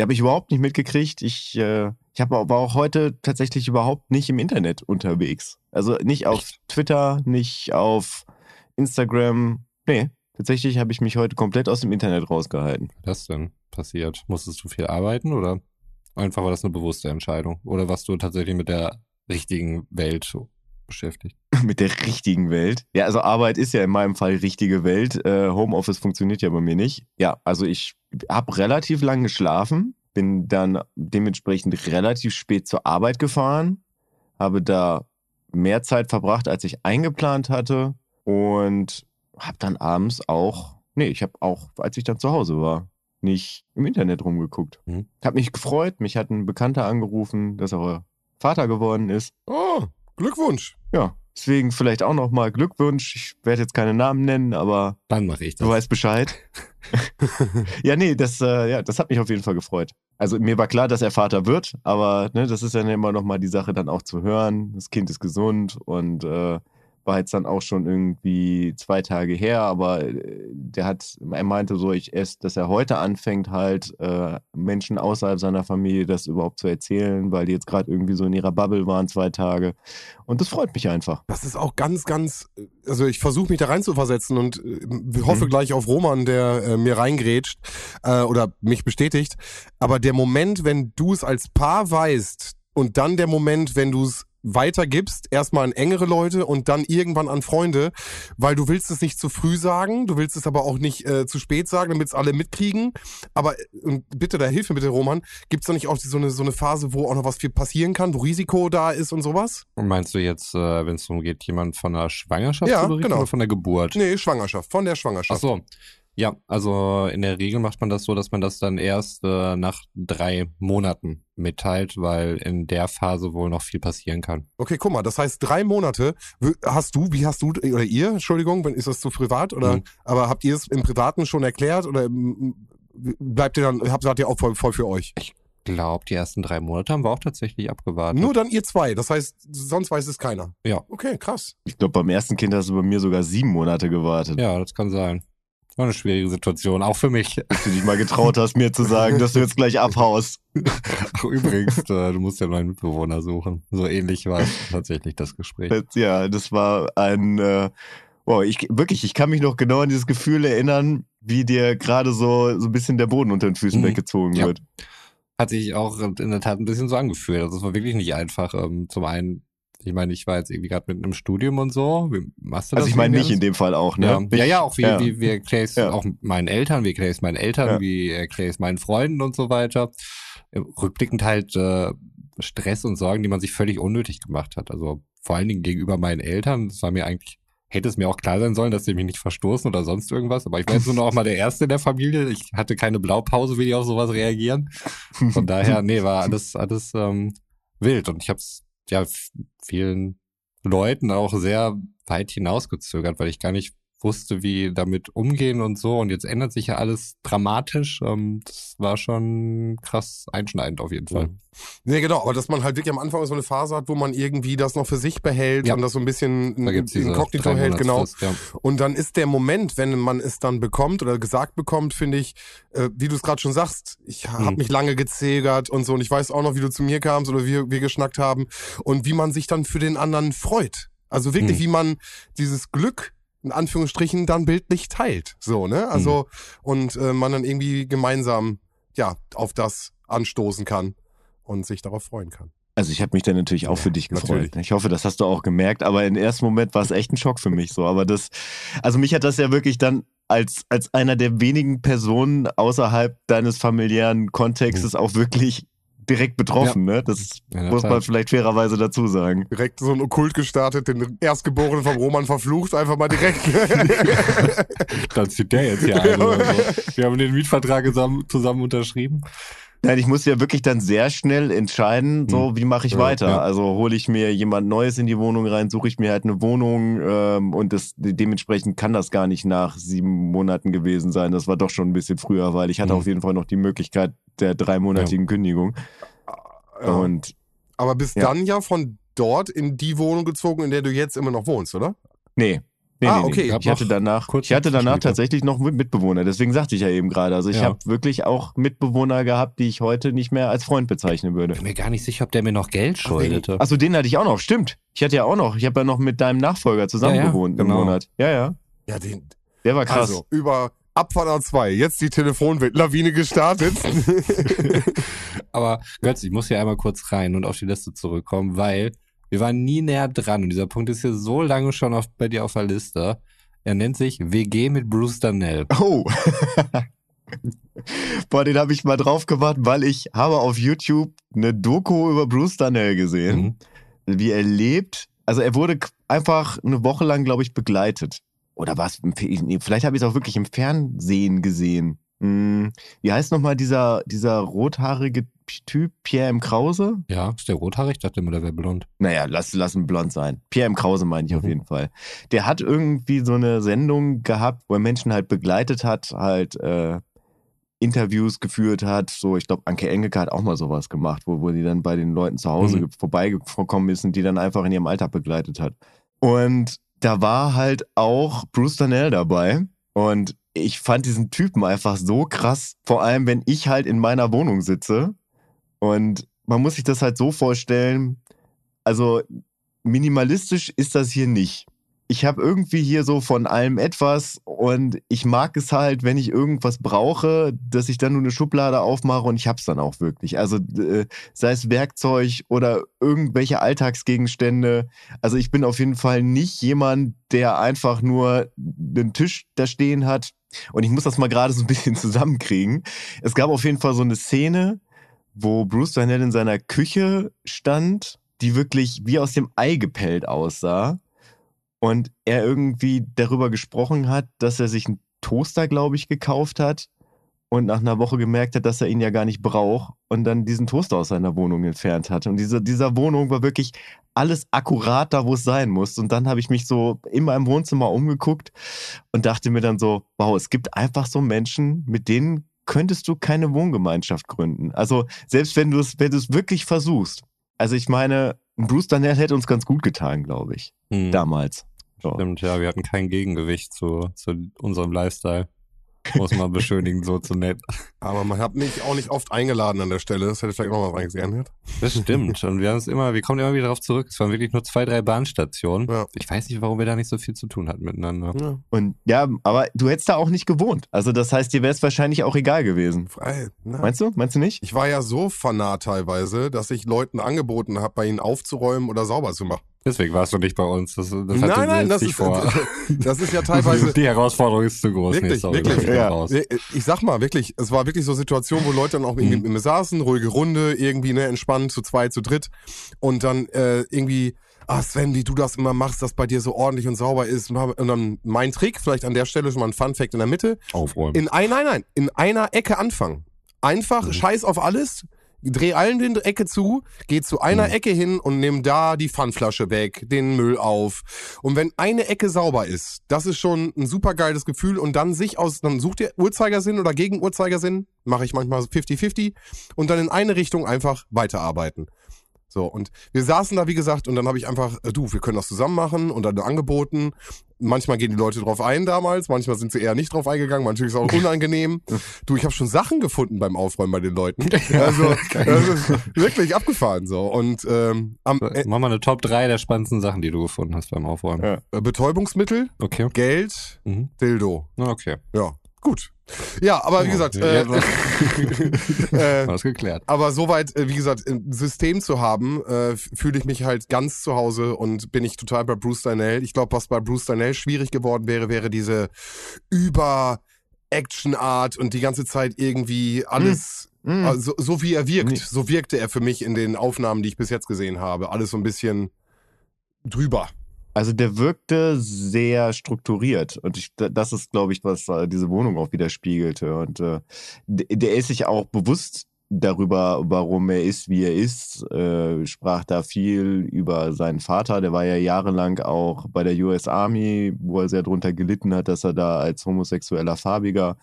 habe ich überhaupt nicht mitgekriegt. Ich, äh, ich hab, war auch heute tatsächlich überhaupt nicht im Internet unterwegs. Also nicht auf Twitter, nicht auf Instagram. Nee, tatsächlich habe ich mich heute komplett aus dem Internet rausgehalten. Was denn passiert? Musstest du viel arbeiten oder einfach war das eine bewusste Entscheidung? Oder warst du tatsächlich mit der richtigen Welt beschäftigt? [LAUGHS] Mit der richtigen Welt. Ja, also Arbeit ist ja in meinem Fall richtige Welt. Äh, Homeoffice funktioniert ja bei mir nicht. Ja, also ich habe relativ lang geschlafen, bin dann dementsprechend relativ spät zur Arbeit gefahren, habe da mehr Zeit verbracht, als ich eingeplant hatte und habe dann abends auch, nee, ich habe auch, als ich dann zu Hause war, nicht im Internet rumgeguckt. Mhm. Hab mich gefreut, mich hat ein Bekannter angerufen, dass er Vater geworden ist. Oh, Glückwunsch. Ja, deswegen vielleicht auch nochmal Glückwunsch. Ich werde jetzt keine Namen nennen, aber Dann mache ich das. du weißt Bescheid. [LAUGHS] ja, nee, das, äh, ja, das hat mich auf jeden Fall gefreut. Also mir war klar, dass er Vater wird, aber ne, das ist ja immer nochmal die Sache dann auch zu hören. Das Kind ist gesund und äh, war jetzt dann auch schon irgendwie zwei Tage her, aber äh, der hat, er meinte so, ich erst, dass er heute anfängt halt äh, Menschen außerhalb seiner Familie das überhaupt zu erzählen, weil die jetzt gerade irgendwie so in ihrer Bubble waren zwei Tage und das freut mich einfach. Das ist auch ganz, ganz, also ich versuche mich da rein zu versetzen und äh, hoffe Mhm. gleich auf Roman, der äh, mir reingrätscht äh, oder mich bestätigt. Aber der Moment, wenn du es als Paar weißt und dann der Moment, wenn du es weitergibst, erstmal an engere Leute und dann irgendwann an Freunde, weil du willst es nicht zu früh sagen, du willst es aber auch nicht äh, zu spät sagen, damit es alle mitkriegen. Aber äh, und bitte, da hilf mir bitte, Roman, gibt es da nicht auch so eine, so eine Phase, wo auch noch was viel passieren kann, wo Risiko da ist und sowas? Und meinst du jetzt, äh, wenn es darum geht, jemand von der Schwangerschaft Ja, zu berichten genau. oder von der Geburt? Nee, Schwangerschaft, von der Ach Schwangerschaft. so. Ja, also in der Regel macht man das so, dass man das dann erst äh, nach drei Monaten mitteilt, weil in der Phase wohl noch viel passieren kann. Okay, guck mal, das heißt drei Monate. Hast du, wie hast du oder ihr, Entschuldigung, wenn- ist das zu privat oder? Mhm. Aber habt ihr es im Privaten schon erklärt oder bleibt ihr dann, habt ihr auch voll, voll für euch? Ich glaube, die ersten drei Monate haben wir auch tatsächlich abgewartet. Nur dann ihr zwei. Das heißt, sonst weiß es keiner. Ja. Okay, krass. Ich glaube, beim ersten Kind hast du bei mir sogar sieben Monate gewartet. Ja, das kann sein. War eine schwierige Situation, auch für mich. Dass du dich mal getraut hast, mir zu sagen, dass du jetzt gleich abhaust. Ach, übrigens, äh, du musst ja neuen Mitbewohner suchen. So ähnlich war tatsächlich das Gespräch. Ja, das war ein, äh, wow, ich, wirklich, ich kann mich noch genau an dieses Gefühl erinnern, wie dir gerade so, so ein bisschen der Boden unter den Füßen Mhm. weggezogen Ja. wird. Hat sich auch in der Tat ein bisschen so angefühlt. Also es war wirklich nicht einfach. Ähm, zum einen, ich meine, ich war jetzt irgendwie gerade mitten im Studium und so. Wie machst du das? Also ich meine mich in dem Fall auch, ne? Ja, Nicht- ja, ja, auch wie, ja. wie, wie erkläre ich es Ja. auch meinen Eltern, wie erkläre ich es meinen Eltern, Ja. wie erkläre ich es meinen Freunden und so weiter. Rückblickend halt äh, Stress und Sorgen, die man sich völlig unnötig gemacht hat. Also vor allen Dingen gegenüber meinen Eltern. Das war mir eigentlich, hätte es mir auch klar sein sollen, dass sie mich nicht verstoßen oder sonst irgendwas. Aber ich war jetzt nur noch mal der Erste in der Familie. Ich hatte keine Blaupause, wie die auf sowas reagieren. Von daher, [LAUGHS] nee, war alles, alles ähm, wild. Und ich habe es ja vielen Leuten auch sehr weit hinausgezögert, weil ich gar nicht wusste, wie damit umgehen und so. Und jetzt ändert sich ja alles dramatisch. Ähm, das war schon krass einschneidend auf jeden Fall. Nee, genau, aber dass man halt wirklich am Anfang so eine Phase hat, wo man irgendwie das noch für sich behält Ja. und das so ein bisschen inkognito hält, genau. Monatsfrist, Ja. Und dann ist der Moment, wenn man es dann bekommt oder gesagt bekommt, finde ich, äh, wie du es gerade schon sagst, ich habe Mhm. mich lange gezögert und so und ich weiß auch noch, wie du zu mir kamst oder wir, wir geschnackt haben und wie man sich dann für den anderen freut. Also wirklich, Mhm. wie man dieses Glück in Anführungsstrichen dann bildlich teilt. So, ne? Also, und äh, man dann irgendwie gemeinsam ja auf das anstoßen kann und sich darauf freuen kann. Also ich habe mich dann natürlich auch für dich gefreut. Natürlich. Ich hoffe, das hast du auch gemerkt. Aber im ersten Moment war es echt ein Schock für mich so. Aber das, also mich hat das ja wirklich dann als, als einer der wenigen Personen außerhalb deines familiären Kontextes auch wirklich direkt betroffen, ne? Das Ja, muss man vielleicht fairerweise dazu sagen. Direkt so ein Okkult gestartet, den Erstgeborenen vom Roman verflucht, einfach mal direkt. [LAUGHS] Dann zieht der jetzt hier ein [LAUGHS] oder so. Wir haben den Mietvertrag zusammen, zusammen unterschrieben. Nein, ich muss ja wirklich dann sehr schnell entscheiden, so wie mache ich Ja, weiter. ja. Also hole ich mir jemand Neues in die Wohnung rein, suche ich mir halt eine Wohnung ähm, und das dementsprechend kann das gar nicht nach sieben Monaten gewesen sein. Das war doch schon ein bisschen früher, weil ich hatte Mhm. auf jeden Fall noch die Möglichkeit der dreimonatigen Kündigung. Ja. Und Aber bist Ja. dann ja von dort in die Wohnung gezogen, in der du jetzt immer noch wohnst, oder? nee. Nee, Ah, nee, okay. nee. Ich hatte danach, ich hatte danach Zwischenmiete. tatsächlich noch Mit- Mitbewohner. Deswegen sagte ich ja eben gerade. Also ich Ja. habe wirklich auch Mitbewohner gehabt, die ich heute nicht mehr als Freund bezeichnen würde. bin mir gar nicht sicher, ob der mir noch Geld schuldete. Achso, den hatte ich auch noch, stimmt. Ich hatte ja auch noch, ich habe ja noch mit deinem Nachfolger zusammen Ja, ja, gewohnt genau. im Monat. Ja, ja. Ja, den. Der war krass. Also, über Abfahrt A2, jetzt die Telefonlawine gestartet. [LAUGHS] [LAUGHS] Aber Götz, ich muss hier einmal kurz rein und auf die Liste zurückkommen, weil wir waren nie näher dran und dieser Punkt ist hier so lange schon auf, bei dir auf der Liste. Er nennt sich WG mit Bruce Danell. Oh. Boah, den habe ich mal drauf gewartet, weil ich habe auf YouTube eine Doku über Bruce Danell gesehen, Mhm. wie er lebt. Also er wurde einfach eine Woche lang, glaube ich, begleitet. Oder was? Vielleicht habe ich es auch wirklich im Fernsehen gesehen. Hm, wie heißt nochmal dieser, dieser rothaarige Typ, Pierre M. Krause? Ja, ist der rothaarig? Ich dachte immer, der wäre blond. Naja, lass, lass ihn blond sein. Pierre M. Krause meine ich auf Mhm. jeden Fall. Der hat irgendwie so eine Sendung gehabt, wo er Menschen halt begleitet hat, halt äh, Interviews geführt hat. So, ich glaube, Anke Engelke hat auch mal sowas gemacht, wo, wo die dann bei den Leuten zu Hause Mhm. ge- vorbeigekommen ist und die dann einfach in ihrem Alltag begleitet hat. Und da war halt auch Bruce Danell dabei. Und ich fand diesen Typen einfach so krass. Vor allem, wenn ich halt in meiner Wohnung sitze. Und man muss sich das halt so vorstellen, also minimalistisch ist das hier nicht. Ich habe irgendwie hier so von allem etwas und ich mag es halt, wenn ich irgendwas brauche, dass ich dann nur eine Schublade aufmache und ich hab's dann auch wirklich. Also äh, sei es Werkzeug oder irgendwelche Alltagsgegenstände. Also ich bin auf jeden Fall nicht jemand, der einfach nur einen Tisch da stehen hat. Und ich muss das mal gerade so ein bisschen [LAUGHS] zusammenkriegen. Es gab auf jeden Fall so eine Szene, wo Bruce Darnell in seiner Küche stand, die wirklich wie aus dem Ei gepellt aussah. Und er irgendwie darüber gesprochen hat, dass er sich einen Toaster, glaube ich, gekauft hat und nach einer Woche gemerkt hat, dass er ihn ja gar nicht braucht und dann diesen Toaster aus seiner Wohnung entfernt hat. Und diese, dieser Wohnung war wirklich alles akkurat da, wo es sein muss. Und dann habe ich mich so in meinem Wohnzimmer umgeguckt und dachte mir dann so, wow, es gibt einfach so Menschen, mit denen könntest du keine Wohngemeinschaft gründen. Also selbst wenn du es, wenn du es wirklich versuchst. Also ich meine, Bruce Danell hätte uns ganz gut getan, glaube ich, Mhm. damals. So. Stimmt, ja, wir hatten kein Gegengewicht zu, zu unserem Lifestyle. Muss man beschönigen, so zu nett. Aber man hat mich auch nicht oft eingeladen an der Stelle. Das hätte vielleicht noch mal was geändert. Das stimmt. Und wir haben es immer, wir kommen immer wieder darauf zurück. Es waren wirklich nur zwei, drei Bahnstationen. Ja. Ich weiß nicht, warum wir da nicht so viel zu tun hatten miteinander. Ja. Und ja, aber du hättest da auch nicht gewohnt. Also das heißt, dir wäre es wahrscheinlich auch egal gewesen. Frei. Na. Meinst du? Meinst du nicht? Ich war ja so fanat teilweise, dass ich Leuten angeboten habe, bei ihnen aufzuräumen oder sauber zu machen. Deswegen warst du nicht bei uns. Das, das hatte nein, nein, das ist, vor. [LAUGHS] das ist ja teilweise. [LAUGHS] Die Herausforderung ist zu groß. Wirklich, sorry, wirklich. Ja. raus. Ich sag mal, wirklich, es war wirklich so Situationen, wo Leute dann auch irgendwie Mhm. mit mir saßen, ruhige Runde, irgendwie, ne, entspannt, zu zweit, zu dritt. Und dann äh, irgendwie, ah Sven, wie du das immer machst, dass bei dir so ordentlich und sauber ist. Und dann mein Trick, vielleicht an der Stelle schon mal ein Fun Fact in der Mitte. Aufräumen. In ein, nein, nein, in einer Ecke anfangen. Einfach Mhm. scheiß auf alles, dreh allen den Ecke zu, geh zu einer Mhm. Ecke hin und nimm da die Pfandflasche weg, den Müll auf. Und wenn eine Ecke sauber ist, das ist schon ein super geiles Gefühl und dann sich aus, dann sucht ihr Uhrzeigersinn oder gegen Uhrzeigersinn, mache ich manchmal so 50-50 und dann in eine Richtung einfach weiterarbeiten. So, und wir saßen da, wie gesagt, und dann habe ich einfach, äh, du, wir können das zusammen machen und dann angeboten. Manchmal gehen die Leute drauf ein damals, manchmal sind sie eher nicht drauf eingegangen, manchmal ist es auch [LAUGHS] unangenehm. du, ich habe schon Sachen gefunden beim Aufräumen bei den Leuten. [LAUGHS] Also, wirklich abgefahren so. Und ähm, am äh, Mach mal eine Top 3 der spannendsten Sachen, die du gefunden hast beim Aufräumen. Ja. äh, Betäubungsmittel, Okay. Geld, Mhm. Dildo. Na, Okay. Ja. Gut. Ja, aber wie Oh, gesagt, äh, [LAUGHS] äh, Alles geklärt. aber soweit, äh, wie gesagt, ein System zu haben, äh, fühle ich mich halt ganz zu Hause und bin ich total bei Bruce Darnell. Ich glaube, was bei Bruce Darnell schwierig geworden wäre, wäre diese über Action-Art und die ganze Zeit irgendwie alles, Hm. also, so wie er wirkt, so wirkte er für mich in den Aufnahmen, die ich bis jetzt gesehen habe. Alles so ein bisschen drüber. Also der wirkte sehr strukturiert und ich, das ist, glaube ich, was äh, diese Wohnung auch widerspiegelte. Und äh, der ist sich auch bewusst darüber, warum er ist, wie er ist. Äh, sprach da viel über seinen Vater. Der war ja jahrelang auch bei der US Army, wo er sehr drunter gelitten hat, dass er da als homosexueller Farbiger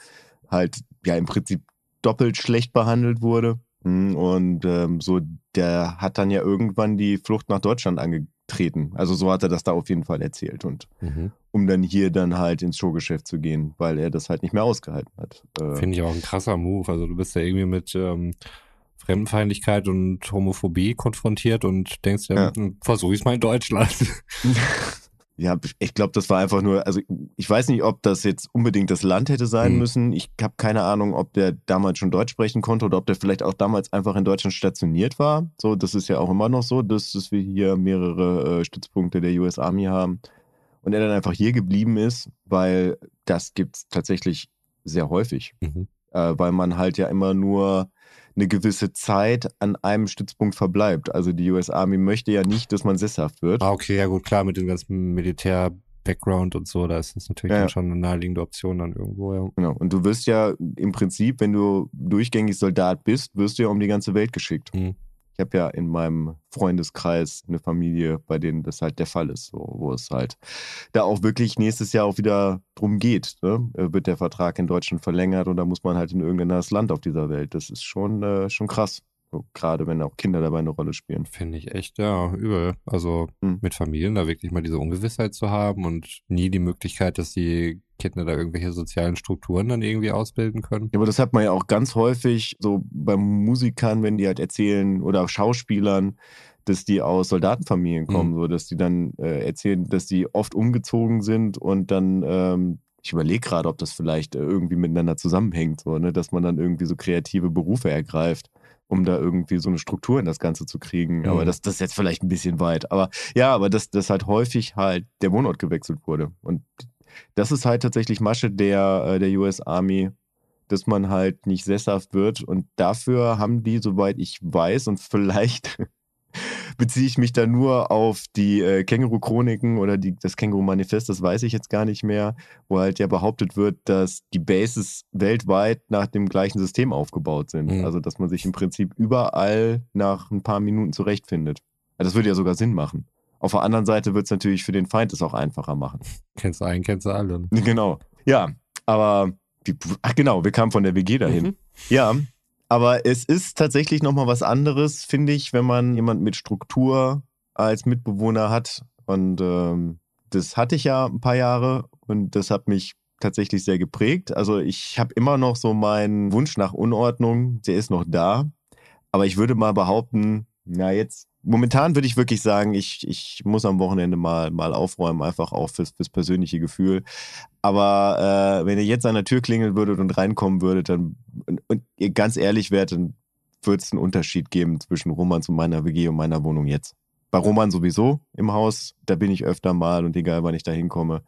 halt ja im Prinzip doppelt schlecht behandelt wurde. Hm, Und ähm, so, der hat dann ja irgendwann die Flucht nach Deutschland angetreten. Also so hat er das da auf jeden Fall erzählt. Und Mhm. um dann hier dann halt ins Showgeschäft zu gehen, weil er das halt nicht mehr ausgehalten hat. Äh, Finde ich auch ein krasser Move. Also du bist ja irgendwie mit ähm, Fremdenfeindlichkeit und Homophobie konfrontiert und denkst ja, Ja. versuche ich mal in Deutschland. [LAUGHS] [LAUGHS] Ja, ich glaube, das war einfach nur, also ich weiß nicht, ob das jetzt unbedingt das Land hätte sein Mhm. müssen. Ich habe keine Ahnung, ob der damals schon Deutsch sprechen konnte oder ob der vielleicht auch damals einfach in Deutschland stationiert war. So, das ist ja auch immer noch so, dass, dass wir hier mehrere äh, Stützpunkte der US Army haben und er dann einfach hier geblieben ist, weil das gibt's tatsächlich sehr häufig. Mhm. äh, weil man halt ja immer nur eine gewisse Zeit an einem Stützpunkt verbleibt. Also die US Army möchte ja nicht, dass man sesshaft wird. Ah, okay, ja gut, klar, mit dem ganzen Militär-Background und so, da ist das natürlich Ja, dann schon eine naheliegende Option dann irgendwo, ja. Genau. Und du wirst ja im Prinzip, wenn du durchgängig Soldat bist, wirst du ja um die ganze Welt geschickt. Mhm. Ich habe ja in meinem Freundeskreis eine Familie, bei denen das halt der Fall ist, so, wo es halt da auch wirklich nächstes Jahr auch wieder drum geht. Ne? Äh, Wird der Vertrag in Deutschland verlängert und da muss man halt in irgendein Land auf dieser Welt. Das ist schon, äh, schon krass. Gerade wenn auch Kinder dabei eine Rolle spielen. Finde ich echt, ja, übel. Also Mhm. mit Familien da wirklich mal diese Ungewissheit zu haben und nie die Möglichkeit, dass die Kinder da irgendwelche sozialen Strukturen dann irgendwie ausbilden können. Ja, aber das hat man ja auch ganz häufig so bei Musikern, wenn die halt erzählen oder Schauspielern, dass die aus Soldatenfamilien kommen, Mhm. so dass die dann äh, erzählen, dass die oft umgezogen sind und dann ähm, ich überlege gerade, ob das vielleicht äh, irgendwie miteinander zusammenhängt, so, ne? dass man dann irgendwie so kreative Berufe ergreift, um da irgendwie so eine Struktur in das Ganze zu kriegen. Aber Mhm. das, das ist jetzt vielleicht ein bisschen weit. Aber ja, aber dass das halt häufig halt der Wohnort gewechselt wurde. Und das ist halt tatsächlich Masche der, äh, der US Army, dass man halt nicht sesshaft wird. Und dafür haben die, soweit ich weiß, und [LAUGHS] vielleicht beziehe ich mich da nur auf die äh, Känguru-Chroniken oder die, das Känguru-Manifest, das weiß ich jetzt gar nicht mehr, wo halt ja behauptet wird, dass die Bases weltweit nach dem gleichen System aufgebaut sind. Mhm. Also, dass man sich im Prinzip überall nach ein paar Minuten zurechtfindet. Also das würde ja sogar Sinn machen. Auf der anderen Seite wird es natürlich für den Feind es auch einfacher machen. [LAUGHS] Kennst du einen, kennst du alle. Genau. Ja, aber ach genau, wir kamen von der WG dahin. Mhm. Ja, aber es ist tatsächlich nochmal was anderes, finde ich, wenn man jemand mit Struktur als Mitbewohner hat. Und ähm, das hatte ich ja ein paar Jahre und das hat mich tatsächlich sehr geprägt. Also ich habe immer noch so meinen Wunsch nach Unordnung, der ist noch da. Aber ich würde mal behaupten, na jetzt, momentan würde ich wirklich sagen, ich, ich muss am Wochenende mal, mal aufräumen, einfach auch fürs, fürs persönliche Gefühl. Aber äh, wenn ihr jetzt an der Tür klingeln würdet und reinkommen würdet, dann und, und ihr ganz ehrlich wärt, dann würde es einen Unterschied geben zwischen Romans und meiner WG und meiner Wohnung jetzt. Bei Roman sowieso im Haus, da bin ich öfter mal und egal wann ich da hinkomme.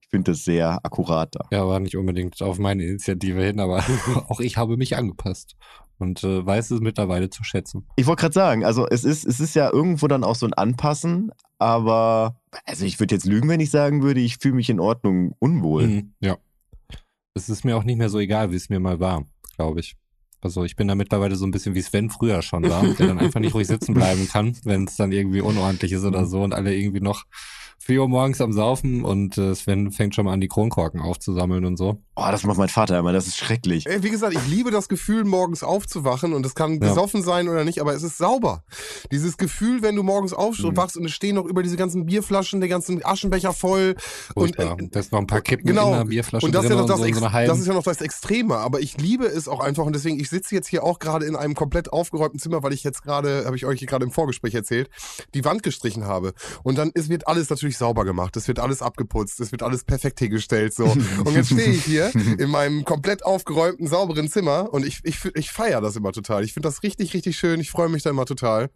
Ich finde das sehr akkurat da. Ja, war nicht unbedingt auf meine Initiative hin, aber [LAUGHS] auch ich habe mich angepasst und äh, weiß es mittlerweile zu schätzen. Ich wollte gerade sagen, also es ist, es ist ja irgendwo dann auch so ein Anpassen, aber also ich würde jetzt lügen, wenn ich sagen würde, ich fühle mich in Ordnung unwohl. Mhm, ja. Es ist mir auch nicht mehr so egal, wie es mir mal war, glaube ich. Also ich bin da mittlerweile so ein bisschen wie Sven früher schon war, der dann einfach nicht ruhig sitzen bleiben [LAUGHS] kann, wenn es dann irgendwie unordentlich ist oder so und alle irgendwie noch 4 Uhr morgens am Saufen und äh, Sven fängt schon mal an, die Kronkorken aufzusammeln und so. Oh, das macht mein Vater immer, das ist schrecklich. Ey, Wie gesagt, ich liebe das Gefühl, morgens aufzuwachen und das kann Ja. besoffen sein oder nicht, aber es ist sauber. Dieses Gefühl, wenn du morgens aufstehst und Mhm. und es stehen noch über diese ganzen Bierflaschen, die ganzen Aschenbecher voll und Furchtbar. äh, da ist noch ein paar Kippen genau. in der Bierflasche und das ist ja noch das, und so, das ist ja noch das Extreme, aber ich liebe es auch einfach und deswegen, ich sitze jetzt hier auch gerade in einem komplett aufgeräumten Zimmer, weil ich jetzt gerade, habe ich euch gerade im Vorgespräch erzählt, die Wand gestrichen habe. Und dann ist, wird alles natürlich sauber gemacht. Es wird alles abgeputzt. Es wird alles perfekt hingestellt, so. [LAUGHS] Und jetzt stehe ich hier in meinem komplett aufgeräumten, sauberen Zimmer und ich, ich, ich feiere das immer total. Ich finde das richtig, richtig schön. Ich freue mich da immer total.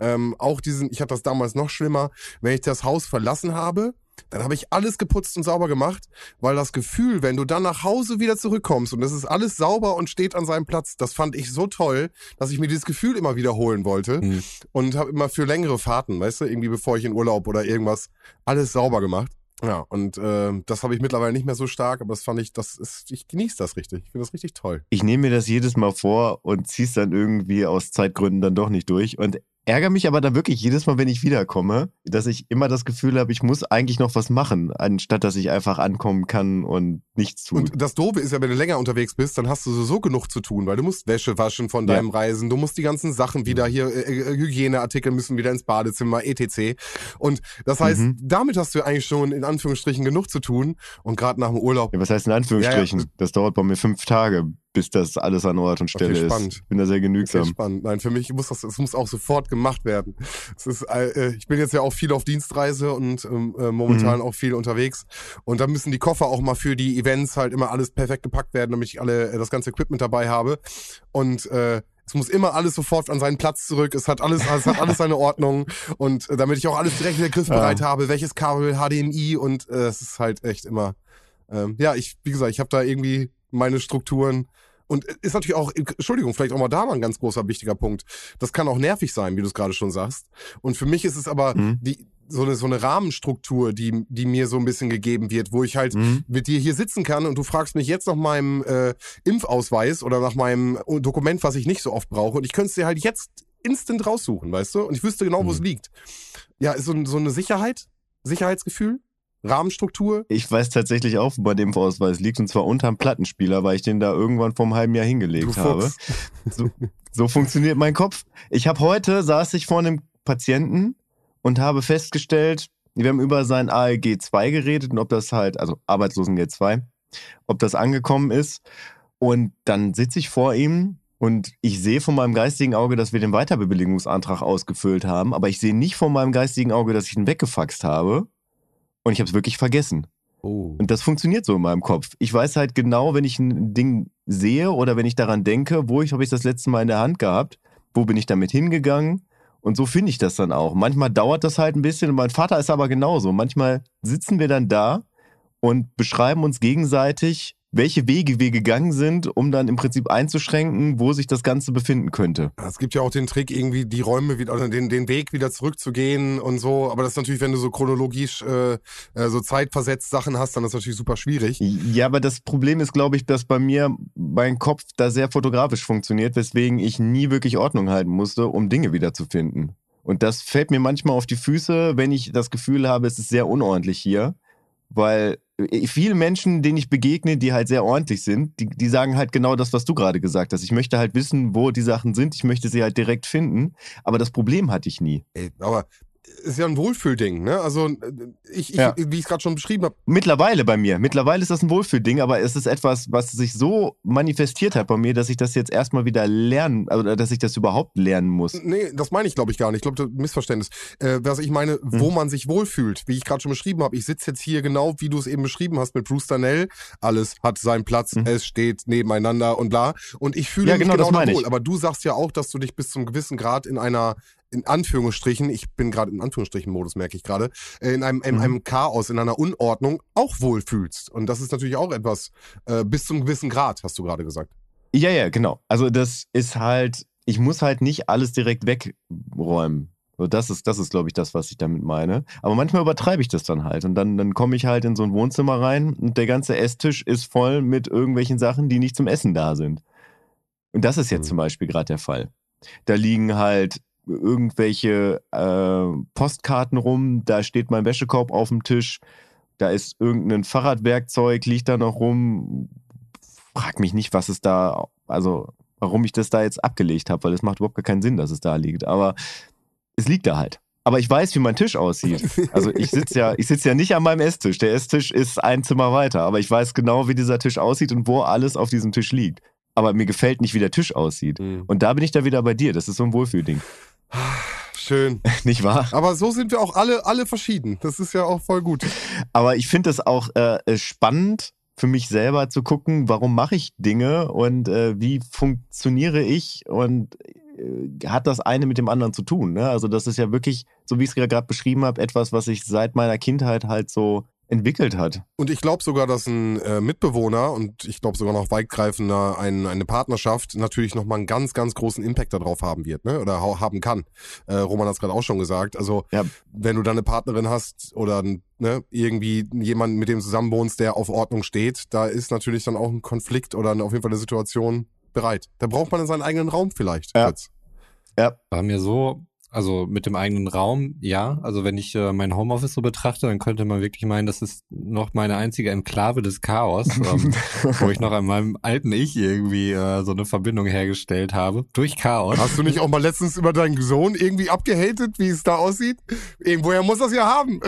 Ähm, auch diesen, ich hatte das damals noch schlimmer, wenn ich das Haus verlassen habe dann habe ich alles geputzt und sauber gemacht, weil das Gefühl, wenn du dann nach Hause wieder zurückkommst und es ist alles sauber und steht an seinem Platz, das fand ich so toll, dass ich mir dieses Gefühl immer wiederholen wollte mhm. und habe immer für längere Fahrten, weißt du, irgendwie bevor ich in Urlaub oder irgendwas, alles sauber gemacht. Ja, und äh, das habe ich mittlerweile nicht mehr so stark, aber das fand ich, das ist, ich genieße das richtig. Ich finde das richtig toll. Ich nehme mir das jedes Mal vor und ziehe es dann irgendwie aus Zeitgründen dann doch nicht durch. Und ärgere mich aber da wirklich jedes Mal, wenn ich wiederkomme, dass ich immer das Gefühl habe, ich muss eigentlich noch was machen, anstatt dass ich einfach ankommen kann und nichts tun. Und das Doofe ist ja, wenn du länger unterwegs bist, dann hast du so genug zu tun, weil du musst Wäsche waschen von deinem ja. Reisen, du musst die ganzen Sachen wieder hier, äh, äh, Hygieneartikel müssen wieder ins Badezimmer, etc. Und das heißt, mhm. damit hast du eigentlich schon in Anführungsstrichen genug zu tun und gerade nach dem Urlaub. Ja, was heißt in Anführungsstrichen? Ja, das dauert bei mir fünf Tage, bis das alles an Ort und Stelle okay, spannend. ist. Ich bin da sehr genügsam. Okay, spannend. Nein, für mich muss das, es muss auch sofort gemacht werden. Es ist, äh, ich bin jetzt ja auch viel auf Dienstreise und ähm, äh, momentan mhm. auch viel unterwegs. Und da müssen die Koffer auch mal für die Events halt immer alles perfekt gepackt werden, damit ich alle äh, das ganze Equipment dabei habe. Und äh, es muss immer alles sofort an seinen Platz zurück. Es hat alles, es hat alles seine Ordnung. Und äh, damit ich auch alles direkt wieder griffbereit ja. habe, welches Kabel, HDMI und äh, es ist halt echt immer. Ähm, ja, ich, wie gesagt, ich habe da irgendwie meine Strukturen und ist natürlich auch, Entschuldigung, vielleicht auch mal da mal ein ganz großer wichtiger Punkt. Das kann auch nervig sein, wie du es gerade schon sagst. Und für mich ist es aber mhm. die, so eine, so eine Rahmenstruktur, die, die mir so ein bisschen gegeben wird, wo ich halt mhm. mit dir hier sitzen kann und du fragst mich jetzt nach meinem äh, Impfausweis oder nach meinem Dokument, was ich nicht so oft brauche. Und ich könnte es dir halt jetzt instant raussuchen, weißt du? Und ich wüsste genau, mhm. wo es liegt. Ja, ist so, so eine Sicherheit, Sicherheitsgefühl. Rahmenstruktur? Ich weiß tatsächlich auch, wo bei dem Vorausweis liegt, und zwar unterm Plattenspieler, weil ich den da irgendwann vor einem halben Jahr hingelegt habe. So, so, funktioniert mein Kopf. Ich habe heute, saß ich vor einem Patienten und habe festgestellt, wir haben über sein ALG 2 geredet und ob das halt, also Arbeitslosengeld 2, ob das angekommen ist. Und dann sitze ich vor ihm und ich sehe von meinem geistigen Auge, dass wir den Weiterbewilligungsantrag ausgefüllt haben, aber ich sehe nicht von meinem geistigen Auge, dass ich ihn weggefaxt habe. Und ich habe es wirklich vergessen. Oh. Und das funktioniert so in meinem Kopf. Ich weiß halt genau, wenn ich ein Ding sehe oder wenn ich daran denke, wo ich habe ich das letzte Mal in der Hand gehabt, wo bin ich damit hingegangen und so finde ich das dann auch. Manchmal dauert das halt ein bisschen und mein Vater ist aber genauso. Manchmal sitzen wir dann da und beschreiben uns gegenseitig, welche Wege wir gegangen sind, um dann im Prinzip einzuschränken, wo sich das Ganze befinden könnte. Es gibt ja auch den Trick, irgendwie die Räume wieder, oder den, den Weg wieder zurückzugehen und so. Aber das ist natürlich, wenn du so chronologisch äh, äh so zeitversetzt Sachen hast, dann ist das natürlich super schwierig. Ja, aber das Problem ist, glaube ich, dass bei mir mein Kopf da sehr fotografisch funktioniert, weswegen ich nie wirklich Ordnung halten musste, um Dinge wiederzufinden. Und das fällt mir manchmal auf die Füße, wenn ich das Gefühl habe, es ist sehr unordentlich hier, weil äh, viele Menschen, denen ich begegne, die halt sehr ordentlich sind, die, die sagen halt genau das, was du gerade gesagt hast. Ich möchte halt wissen, wo die Sachen sind. Ich möchte sie halt direkt finden. Aber das Problem hatte ich nie. Ey, aber ist ja ein Wohlfühlding, ne? Also ich, ich ja. wie ich es gerade schon beschrieben habe. Mittlerweile bei mir. Mittlerweile ist das ein Wohlfühlding, aber es ist etwas, was sich so manifestiert hat bei mir, dass ich das jetzt erstmal wieder lernen, also dass ich das überhaupt lernen muss. Nee, das meine ich, glaube ich, gar nicht. Ich glaube, das ist ein Missverständnis. Äh, was ich meine, hm. wo man sich wohlfühlt, wie ich gerade schon beschrieben habe. Ich sitze jetzt hier genau, wie du es eben beschrieben hast mit Bruce Danell. Alles hat seinen Platz, hm. es steht nebeneinander und bla. Und ich fühle ja, mich genau, genau wohl. Aber du sagst ja auch, dass du dich bis zum gewissen Grad in einer in Anführungsstrichen, ich bin gerade in Anführungsstrichen-Modus, merke ich gerade, äh, in einem, in mhm. einem Chaos, in einer Unordnung auch wohlfühlst. Und das ist natürlich auch etwas äh, bis zum gewissen Grad, hast du gerade gesagt. Ja, ja, genau. Also das ist halt, ich muss halt nicht alles direkt wegräumen. So, das ist, das ist, glaube ich, das, was ich damit meine. Aber manchmal übertreibe ich das dann halt. Und dann, dann komme ich halt in so ein Wohnzimmer rein und der ganze Esstisch ist voll mit irgendwelchen Sachen, die nicht zum Essen da sind. Und das ist jetzt mhm. zum Beispiel gerade der Fall. Da liegen halt irgendwelche äh, Postkarten rum, da steht mein Wäschekorb auf dem Tisch, da ist irgendein Fahrradwerkzeug, liegt da noch rum. Frag mich nicht, was es da, also warum ich das da jetzt abgelegt habe, weil es macht überhaupt gar keinen Sinn, dass es da liegt. Aber es liegt da halt. Aber ich weiß, wie mein Tisch aussieht. Also ich sitze ja, ich sitze ja nicht an meinem Esstisch. Der Esstisch ist ein Zimmer weiter, aber ich weiß genau, wie dieser Tisch aussieht und wo alles auf diesem Tisch liegt. aber mir gefällt nicht, wie der Tisch aussieht. Mhm. Und da bin ich da wieder bei dir. Das ist so ein Wohlfühlding. Schön. [LAUGHS] Nicht wahr? Aber so sind wir auch alle, alle verschieden. Das ist ja auch voll gut. Aber ich finde es auch äh, äh, spannend für mich selber zu gucken, warum mache ich Dinge und äh, wie funktioniere ich und äh, hat das eine mit dem anderen zu tun. Ne? Also das ist ja wirklich, so wie ich es gerade beschrieben habe, etwas, was sich seit meiner Kindheit halt so entwickelt hat. Und ich glaube sogar, dass ein äh, Mitbewohner und ich glaube sogar noch weitgreifender ein, eine Partnerschaft natürlich nochmal einen ganz, ganz großen Impact darauf haben wird, ne? Oder ha haben kann. Äh, Roman hat es gerade auch schon gesagt. Also Ja. wenn du dann eine Partnerin hast oder ne, irgendwie jemanden, mit dem zusammenwohnst, der auf Ordnung steht, da ist natürlich dann auch ein Konflikt oder auf jeden Fall eine Situation bereit. Da braucht man in seinen eigenen Raum vielleicht. Ja. Fritz. War mir so, also mit dem eigenen Raum, ja. Also wenn ich äh, mein Homeoffice so betrachte, dann könnte man wirklich meinen, das ist noch meine einzige Enklave des Chaos, ähm, [LAUGHS] wo ich noch an meinem alten Ich irgendwie äh, so eine Verbindung hergestellt habe. Durch Chaos. Hast du nicht auch mal letztens über deinen Sohn irgendwie abgehatet, wie es da aussieht? Irgendwoher muss das ja haben.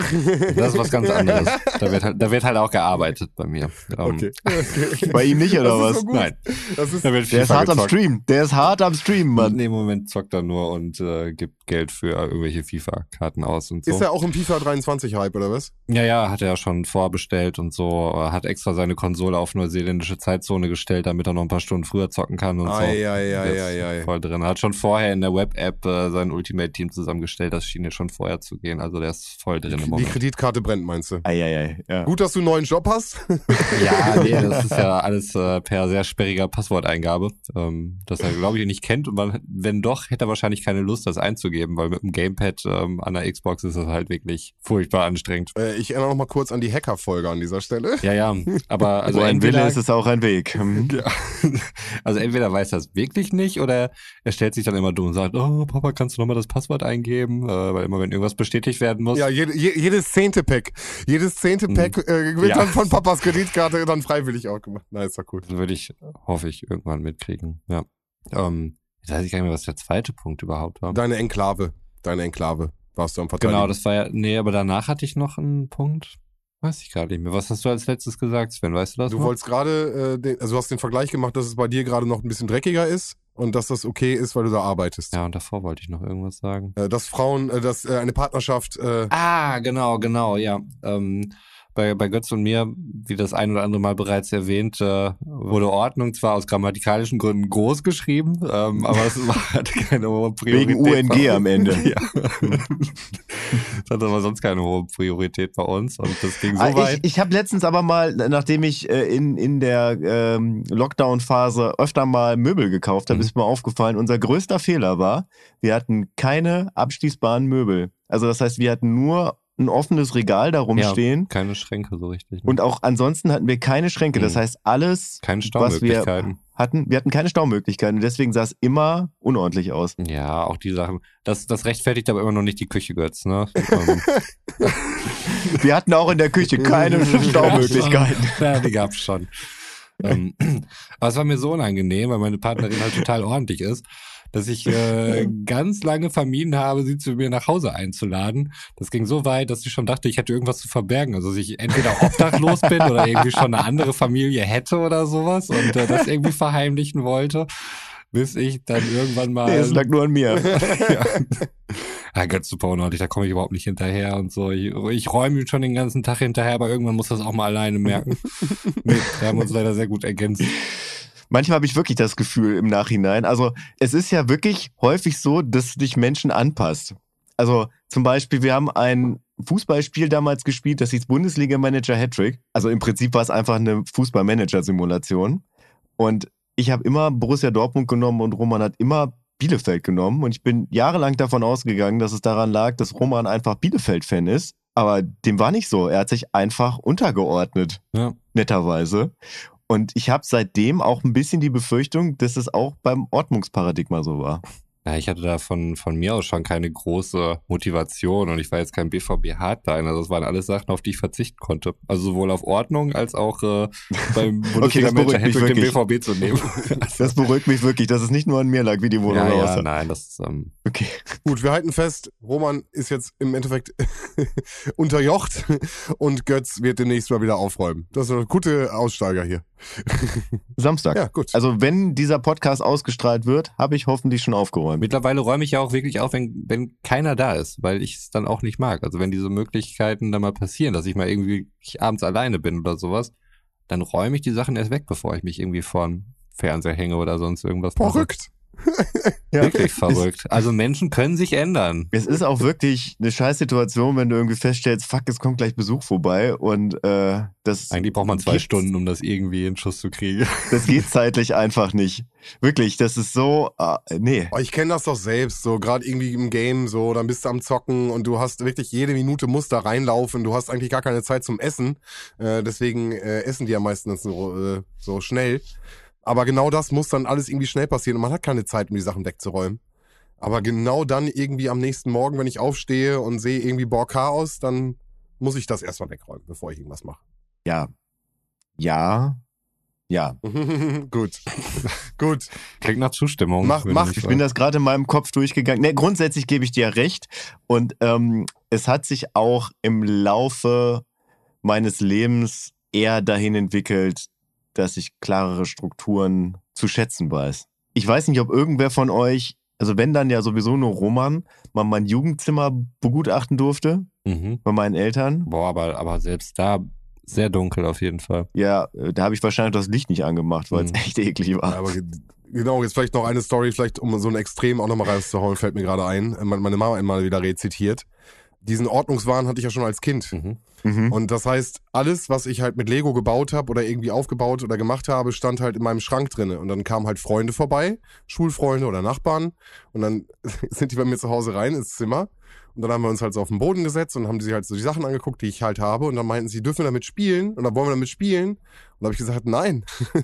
Das ist was ganz anderes. [LAUGHS] Da wird halt, da wird halt auch gearbeitet bei mir. Ähm, Okay. okay. [LAUGHS] Bei ihm nicht, oder Das ist was? so gut. Nein, Das ist da wird Der ist hart am gezockt. Stream. Der ist hart am Stream, Mann. Nee, im Moment zockt er nur und äh, gibt Geld für irgendwelche FIFA-Karten aus und so. Ist er auch im FIFA 23 Hype oder was? Ja, ja, hat er ja schon vorbestellt und so, hat extra seine Konsole auf neuseeländische Zeitzone gestellt, damit er noch ein paar Stunden früher zocken kann und so. Ei, Der ei, ist ei, ei. Voll drin. Hat schon vorher in der Web-App äh, sein Ultimate-Team zusammengestellt, das schien jetzt schon vorher zu gehen, also der ist voll drin im Die Moment. Kreditkarte brennt, meinst du? Eieiei, ja. Gut, dass du einen neuen Job hast. [LAUGHS] Ja, nee, das [LAUGHS] ist ja alles äh, per sehr sperriger Passworteingabe, ähm, das er, glaube ich, nicht kennt und man, wenn doch, hätte er wahrscheinlich keine Lust, das einzugeben, weil mit dem Gamepad ähm, an der Xbox ist das halt wirklich furchtbar anstrengend. Äh, ich erinnere noch mal kurz an die Hacker-Folge an dieser Stelle. Ja, ja, aber [LAUGHS] also Wo ein Wille ist, ist auch ein Weg. Hm. [LAUGHS] Ja. [LAUGHS] Also entweder weiß das wirklich nicht oder er stellt sich dann immer dumm und sagt, oh Papa, kannst du nochmal das Passwort eingeben? Äh, weil immer wenn irgendwas bestätigt werden muss. Ja, jede, je, jedes zehnte Pack. Jedes zehnte Pack äh, wird. Ja. dann von Papas Kreditkarte dann freiwillig auch gemacht. Na, ist doch cool. Würde ich, hoffe ich, irgendwann mitkriegen. Ja. Ähm, jetzt weiß ich gar nicht mehr, was der zweite Punkt überhaupt war. Deine Enklave. Deine Enklave warst du am Verteidigen. Genau, das war ja, nee, aber danach hatte ich noch einen Punkt. Weiß ich gerade nicht mehr. Was hast du als letztes gesagt, Sven? Weißt du das Du noch? wolltest gerade, äh, den- also du hast den Vergleich gemacht, dass es bei dir gerade noch ein bisschen dreckiger ist und dass das okay ist, weil du da arbeitest. Ja, und davor wollte ich noch irgendwas sagen. Äh, dass Frauen, äh, dass äh, eine Partnerschaft, äh, Ah, genau, genau, ja. Ähm, bei, bei Götz und mir, wie das ein oder andere Mal bereits erwähnt, äh, wurde Ordnung zwar aus grammatikalischen Gründen groß geschrieben, ähm, [LAUGHS] aber es war- hatte keine hohe Priorität. Wegen UNG bei- am Ende. [LAUGHS] Ja. das hatte aber sonst keine hohe Priorität bei uns und das ging so Ah, weit. ich ich habe letztens aber mal, nachdem ich äh, in, in der ähm, Lockdown-Phase öfter mal Möbel gekauft habe, Mhm. ist mir aufgefallen, unser größter Fehler war, wir hatten keine abschließbaren Möbel. Also das heißt, wir hatten nur ein offenes Regal da rumstehen keine Schränke so richtig. Ne? und auch ansonsten hatten wir keine Schränke. Das Mhm. heißt, alles, keine was wir hatten, wir hatten keine Staumöglichkeiten und deswegen sah es immer unordentlich aus. Ja, auch die Sachen. Das, das rechtfertigt aber immer noch nicht die Küche, Götz, ne? [LAUGHS] Wir hatten auch in der Küche keine [LAUGHS] Staumöglichkeiten. [LAUGHS] Ja, die gab's schon. ähm, [CLEARS THROAT] aber es war mir so unangenehm, weil meine Partnerin halt total ordentlich ist, dass ich äh, [LAUGHS] ganz lange vermieden habe, sie zu mir nach Hause einzuladen. Das ging so weit, dass ich schon dachte, ich hätte irgendwas zu verbergen. Also dass ich entweder obdachlos bin oder irgendwie schon eine andere Familie hätte oder sowas und äh, das irgendwie verheimlichen wollte, bis ich dann irgendwann mal Nee, es lag nur an mir. [LAUGHS] ja. [LAUGHS] Ja, Götz super unordentlich, da komme ich überhaupt nicht hinterher und so. Ich, ich räume ihn schon den ganzen Tag hinterher, aber irgendwann muss das auch mal alleine merken. nee, wir haben uns leider sehr gut ergänzt. Manchmal habe ich wirklich das Gefühl im Nachhinein. Also es ist ja wirklich häufig so, dass dich Menschen anpasst. Also zum Beispiel, wir haben ein Fußballspiel damals gespielt, das hieß Bundesliga-Manager Hattrick. Also im Prinzip war es einfach eine Fußball-Manager-Simulation. Und ich habe immer Borussia Dortmund genommen und Roman hat immer Bielefeld genommen. Und ich bin jahrelang davon ausgegangen, dass es daran lag, dass Roman einfach Bielefeld-Fan ist. Aber dem war nicht so. Er hat sich einfach untergeordnet, Ja. netterweise. Und ich habe seitdem auch ein bisschen die Befürchtung, dass es auch beim Ordnungsparadigma so war. Ja, ich hatte da von, von mir aus schon keine große Motivation und ich war jetzt kein BVB-Hardline. Also das waren alles Sachen, auf die ich verzichten konnte. Also sowohl auf Ordnung als auch äh, beim [LAUGHS] Bundesliga-Manager Hattrick den. BVB zu nehmen. [LAUGHS] Das beruhigt mich wirklich, dass es nicht nur an mir lag, wie die Wohnung ja, ja, aussah. nein, das ist, ähm, Okay. Gut, wir halten fest, Roman ist jetzt im Endeffekt [LAUGHS] unterjocht und Götz wird demnächst mal wieder aufräumen. Das ist eine gute Aussteiger hier. Samstag. Ja, gut. Also wenn dieser Podcast ausgestrahlt wird, habe ich hoffentlich schon aufgeräumt. Mittlerweile räume ich ja auch wirklich auf, wenn, wenn keiner da ist, weil ich es dann auch nicht mag. Also wenn diese Möglichkeiten dann mal passieren, dass ich mal irgendwie ich abends alleine bin oder sowas, dann räume ich die Sachen erst weg, bevor ich mich irgendwie vor den Fernseher hänge oder sonst irgendwas mache. [LAUGHS] Verrückt. Wirklich verrückt. Also Menschen können sich ändern. Es ist auch wirklich eine Scheißsituation, wenn du irgendwie feststellst, fuck, es kommt gleich Besuch vorbei und äh, das Eigentlich braucht man zwei Stunden, um das irgendwie in Schuss zu kriegen. [LAUGHS] Das geht zeitlich einfach nicht. Wirklich, das ist so, ah, nee. Oh, ich kenne das doch selbst, so gerade irgendwie im Game, so, dann bist du am Zocken und du hast wirklich jede Minute musst da reinlaufen, du hast eigentlich gar keine Zeit zum Essen, äh, deswegen äh, essen die ja meistens so, äh, so schnell. Aber genau das muss dann alles irgendwie schnell passieren und man hat keine Zeit, um die Sachen wegzuräumen. Aber genau dann irgendwie am nächsten Morgen, wenn ich aufstehe und sehe irgendwie boah Chaos, dann muss ich das erstmal wegräumen, bevor ich irgendwas mache. Ja. Ja. Ja. [LAUGHS] Gut. [LAUGHS] Gut. Klingt nach Zustimmung. Mach- mach- ich bin das gerade in meinem Kopf durchgegangen. Ne, grundsätzlich gebe ich dir recht. Und ähm, es hat sich auch im Laufe meines Lebens eher dahin entwickelt, dass ich klarere Strukturen zu schätzen weiß. Ich weiß nicht, ob irgendwer von euch, also wenn dann ja sowieso nur Roman, mal mein Jugendzimmer begutachten durfte Mhm. bei meinen Eltern. Boah, aber, aber selbst da sehr dunkel auf jeden Fall. Ja, äh, da habe ich wahrscheinlich das Licht nicht angemacht, weil es Mhm. [LAUGHS] echt eklig war. Ja, aber ge- genau, jetzt vielleicht noch eine Story, vielleicht um so ein Extrem auch nochmal rauszuhauen, fällt mir gerade ein. Äh, Meine meine Mama einmal wieder rezitiert. Diesen Ordnungswahn hatte ich ja schon als Kind. Mhm. Mhm. Und das heißt, alles, was ich halt mit Lego gebaut habe oder irgendwie aufgebaut oder gemacht habe, stand halt in meinem Schrank drinne. Und dann kamen halt Freunde vorbei, Schulfreunde oder Nachbarn. Und dann [LAUGHS] sind die bei mir zu Hause rein ins Zimmer. Und dann haben wir uns halt so auf den Boden gesetzt und haben sie halt so die Sachen angeguckt, die ich halt habe. Und dann meinten sie, dürfen wir damit spielen? Und dann wollen wir damit spielen. Und da habe ich gesagt, nein. [LAUGHS]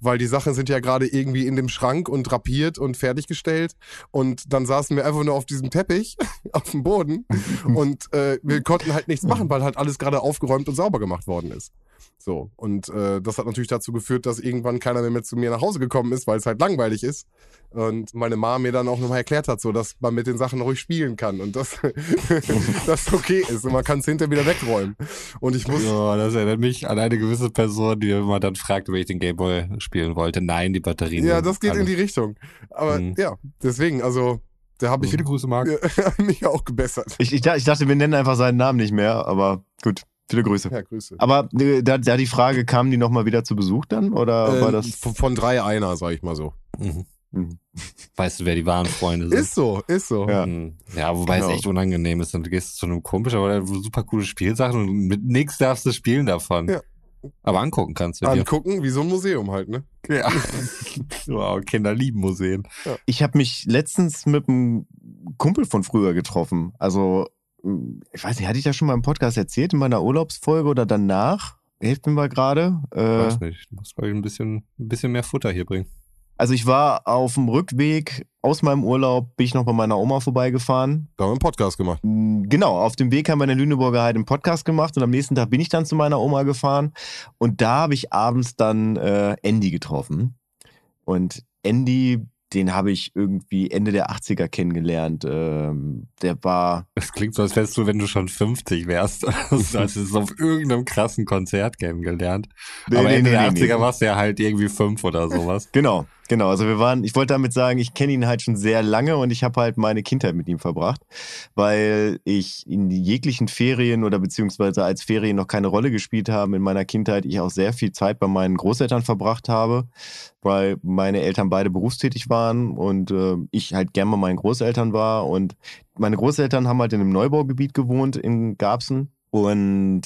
Weil die Sachen sind ja gerade irgendwie in dem Schrank und drapiert und fertiggestellt. Und dann saßen wir einfach nur auf diesem Teppich [LAUGHS] auf dem Boden. [LAUGHS] Und äh, wir konnten halt nichts machen, weil halt alles gerade aufgeräumt und sauber gemacht worden ist. So. Und äh, das hat natürlich dazu geführt, dass irgendwann keiner mehr, mehr zu mir nach Hause gekommen ist, weil es halt langweilig ist. Und meine Mama mir dann auch nochmal erklärt hat, so dass man mit den Sachen ruhig spielen kann und dass [LAUGHS] das okay ist und man kann es hinterher wieder wegräumen. Und ich muss. Oh, das erinnert mich an eine gewisse Person, die immer dann fragte, wenn ich den Gameboy spielen wollte. Nein, die Batterien. Ja, das geht alle- in die Richtung. Aber Mhm. ja, deswegen, also, da habe ich Viele Grüße, Marc. [LAUGHS] mich auch gebessert. Ich, ich, ich dachte, wir nennen einfach seinen Namen nicht mehr, aber gut, viele Grüße. Ja, Grüße. Aber äh, da, da die Frage, kamen die nochmal wieder zu Besuch dann? Oder war Ähm, das. von, drei einer, sag ich mal so. Mhm. Mhm. Weißt du, wer die wahren Freunde sind? Ist so, ist so. Ja. Mhm. Ja, wobei Genau. es echt unangenehm ist. Dann gehst du zu einem Kumpel, aber der super coole Spielsachen und mit nix darfst du spielen davon. Ja. Aber angucken kannst du dir. Angucken, wie so ein Museum halt, ne? Ja. [LAUGHS] wow, Kinder lieben Museen. Ich habe mich letztens mit einem Kumpel von früher getroffen. Also, ich weiß nicht, hatte ich das schon mal im Podcast erzählt, in meiner Urlaubsfolge oder danach? Hilft mir mal gerade. Äh, Weiß nicht. Du musst, glaub ich, ein bisschen, ein bisschen mehr Futter hier bringen. also ich war auf dem Rückweg aus meinem Urlaub, bin ich noch bei meiner Oma vorbeigefahren. Da haben wir einen Podcast gemacht. Mm, Genau, auf dem Weg haben wir in der Lüneburger Heide einen Podcast gemacht und am nächsten Tag bin ich dann zu meiner Oma gefahren und da habe ich abends dann äh, Andy getroffen. Und Andy, den habe ich irgendwie Ende der 80er kennengelernt. Ähm, der war, Das klingt so, als wärst du, wenn du schon 50 wärst. [LAUGHS] Also, als du es auf irgendeinem krassen Konzert kennengelernt. Nee, Aber nee, Ende nee, der nee, 80er nee. warst du ja halt irgendwie fünf oder sowas. genau, genau. Also wir waren, ich wollte damit sagen, ich kenne ihn halt schon sehr lange und ich habe halt meine Kindheit mit ihm verbracht, weil ich in jeglichen Ferien oder beziehungsweise als Ferien noch keine Rolle gespielt haben in meiner Kindheit, ich auch sehr viel Zeit bei meinen Großeltern verbracht habe, weil meine Eltern beide berufstätig waren und äh, ich halt gern bei meinen Großeltern war und meine Großeltern haben halt in einem Neubaugebiet gewohnt in Garbsen und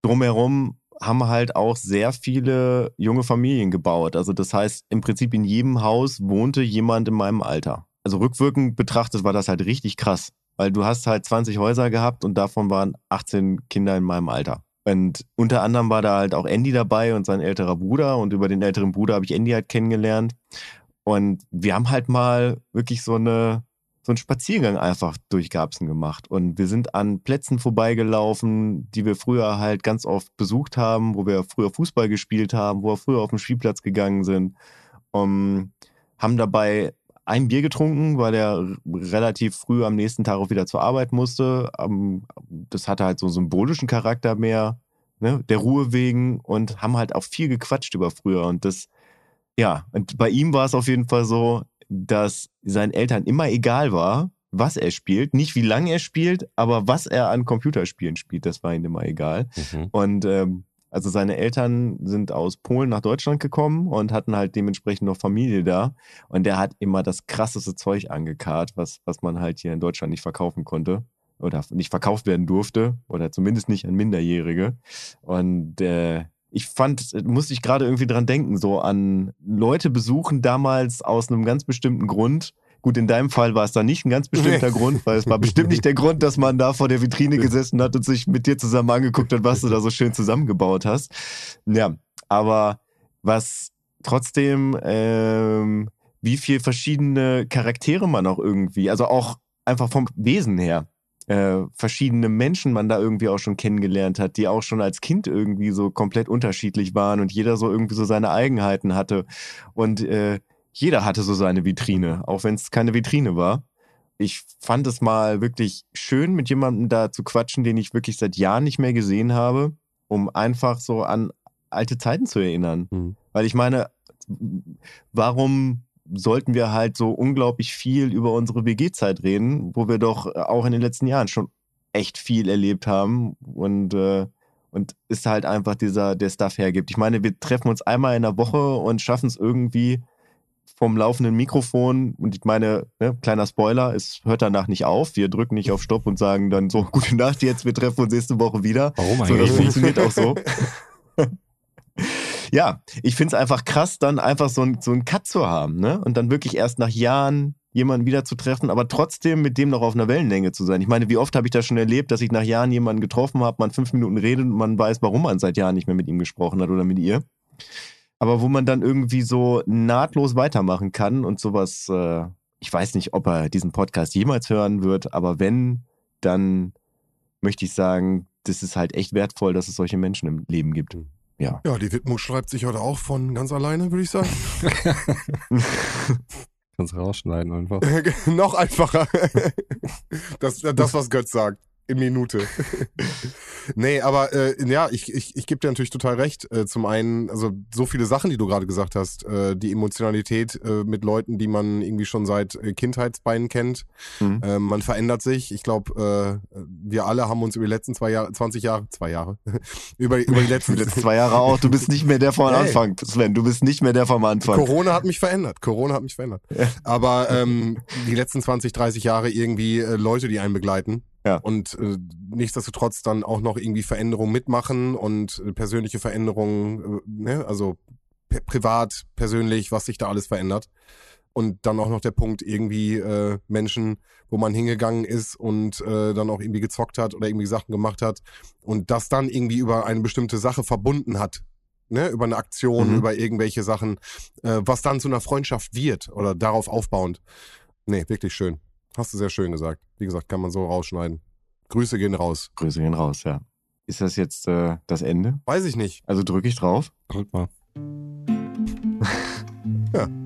drumherum haben halt auch sehr viele junge Familien gebaut. Also das heißt, im Prinzip in jedem Haus wohnte jemand in meinem Alter. Also rückwirkend betrachtet war das halt richtig krass, weil du hast halt 20 Häuser gehabt und davon waren 18 Kinder in meinem Alter. Und unter anderem war da halt auch Andy dabei und sein älterer Bruder und über den älteren Bruder habe ich Andy halt kennengelernt. Und wir haben halt mal wirklich so eine so einen Spaziergang einfach durch Garbsen gemacht. Und wir sind an Plätzen vorbeigelaufen, die wir früher halt ganz oft besucht haben, wo wir früher Fußball gespielt haben, wo wir früher auf den Spielplatz gegangen sind. Um, haben dabei ein Bier getrunken, weil er relativ früh am nächsten Tag auch wieder zur Arbeit musste. Ähm, das hatte halt so einen symbolischen Charakter mehr. ne, der Ruhe wegen und haben halt auch viel gequatscht über früher. Und das, ja, und bei ihm war es auf jeden Fall so, dass seinen Eltern immer egal war, was er spielt. Nicht wie lange er spielt, aber was er an Computerspielen spielt, das war ihm immer egal. Mhm. Und ähm, also seine Eltern sind aus Polen nach Deutschland gekommen und hatten halt dementsprechend noch Familie da. Und der hat immer das krasseste Zeug angekarrt, was, was man halt hier in Deutschland nicht verkaufen konnte oder nicht verkauft werden durfte oder zumindest nicht an Minderjährige. Und äh, ich fand, musste ich gerade irgendwie dran denken, so an Leute besuchen damals aus einem ganz bestimmten Grund. Gut, in deinem Fall war es da nicht ein ganz bestimmter [LAUGHS] Grund, weil es war bestimmt nicht der Grund, dass man da vor der Vitrine gesessen hat und sich mit dir zusammen angeguckt hat, was du da so schön zusammengebaut hast. Ja, aber was trotzdem, ähm, wie viel verschiedene Charaktere man auch irgendwie, also auch einfach vom Wesen her, äh, verschiedene Menschen man da irgendwie auch schon kennengelernt hat, die auch schon als Kind irgendwie so komplett unterschiedlich waren und jeder so irgendwie so seine Eigenheiten hatte. Und äh, jeder hatte so seine Vitrine, auch wenn es keine Vitrine war. Ich fand es mal wirklich schön, mit jemandem da zu quatschen, den ich wirklich seit Jahren nicht mehr gesehen habe, um einfach so an alte Zeiten zu erinnern. Mhm. Weil ich meine, warum sollten wir halt so unglaublich viel über unsere WG-Zeit reden, wo wir doch auch in den letzten Jahren schon echt viel erlebt haben und, äh, und es halt einfach dieser, der Stuff hergibt. Ich meine, wir treffen uns einmal in der Woche und schaffen es irgendwie vom laufenden Mikrofon und ich meine, ne, kleiner Spoiler, es hört danach nicht auf. Wir drücken nicht auf Stopp und sagen dann so, [LAUGHS] gute Nacht jetzt, wir treffen uns nächste Woche wieder. Warum So, das eigentlich? funktioniert auch so. [LAUGHS] ja, ich finde es einfach krass, dann einfach so ein, so ein Cut zu haben, ne? Und dann wirklich erst nach Jahren jemanden wieder zu treffen, aber trotzdem mit dem noch auf einer Wellenlänge zu sein. Ich meine, wie oft habe ich das schon erlebt, dass ich nach Jahren jemanden getroffen habe, man fünf Minuten redet und man weiß, warum man seit Jahren nicht mehr mit ihm gesprochen hat oder mit ihr. Aber wo man dann irgendwie so nahtlos weitermachen kann und sowas, äh, ich weiß nicht, ob er diesen Podcast jemals hören wird, aber wenn, dann möchte ich sagen, das ist halt echt wertvoll, dass es solche Menschen im Leben gibt. Ja. Ja, die Widmung schreibt sich heute auch von ganz alleine, würde ich sagen. [LAUGHS] Kannst rausschneiden einfach. [LAUGHS] Noch einfacher. das, das, was Götz sagt. In Minute. [LAUGHS] nee, aber äh, ja, ich, ich, ich gebe dir natürlich total recht. Äh, zum einen, also so viele Sachen, die du gerade gesagt hast, äh, die Emotionalität äh, mit Leuten, die man irgendwie schon seit äh, Kindheitsbeinen kennt. Mhm. Äh, man verändert sich. Ich glaube, äh, wir alle haben uns über die letzten zwei Jahre, 20 Jahre, zwei Jahre, [LAUGHS] über, über die letzten [LAUGHS] Die letzten zwei Jahre auch. Du bist nicht mehr der vom Hey. Anfang, Sven. Du bist nicht mehr der vom Anfang. Corona hat mich verändert. Corona hat mich verändert. Ja. Aber ähm, die letzten 20, 30 Jahre irgendwie äh, Leute, die einen begleiten. Ja. Und äh, nichtsdestotrotz dann auch noch irgendwie Veränderungen mitmachen und äh, persönliche Veränderungen, äh, ne? also privat, persönlich, was sich da alles verändert. Und dann auch noch der Punkt irgendwie äh, Menschen, wo man hingegangen ist und äh, dann auch irgendwie gezockt hat oder irgendwie Sachen gemacht hat und das dann irgendwie über eine bestimmte Sache verbunden hat. Ne, über eine Aktion, Mhm. über irgendwelche Sachen, äh, was dann zu einer Freundschaft wird oder darauf aufbauend. Nee, wirklich schön. Hast du sehr schön gesagt. Wie gesagt, kann man so rausschneiden. Grüße gehen raus. Grüße gehen raus, ja. Ist das jetzt äh, das Ende? Weiß ich nicht. Also drücke ich drauf. Drück mal. [LAUGHS]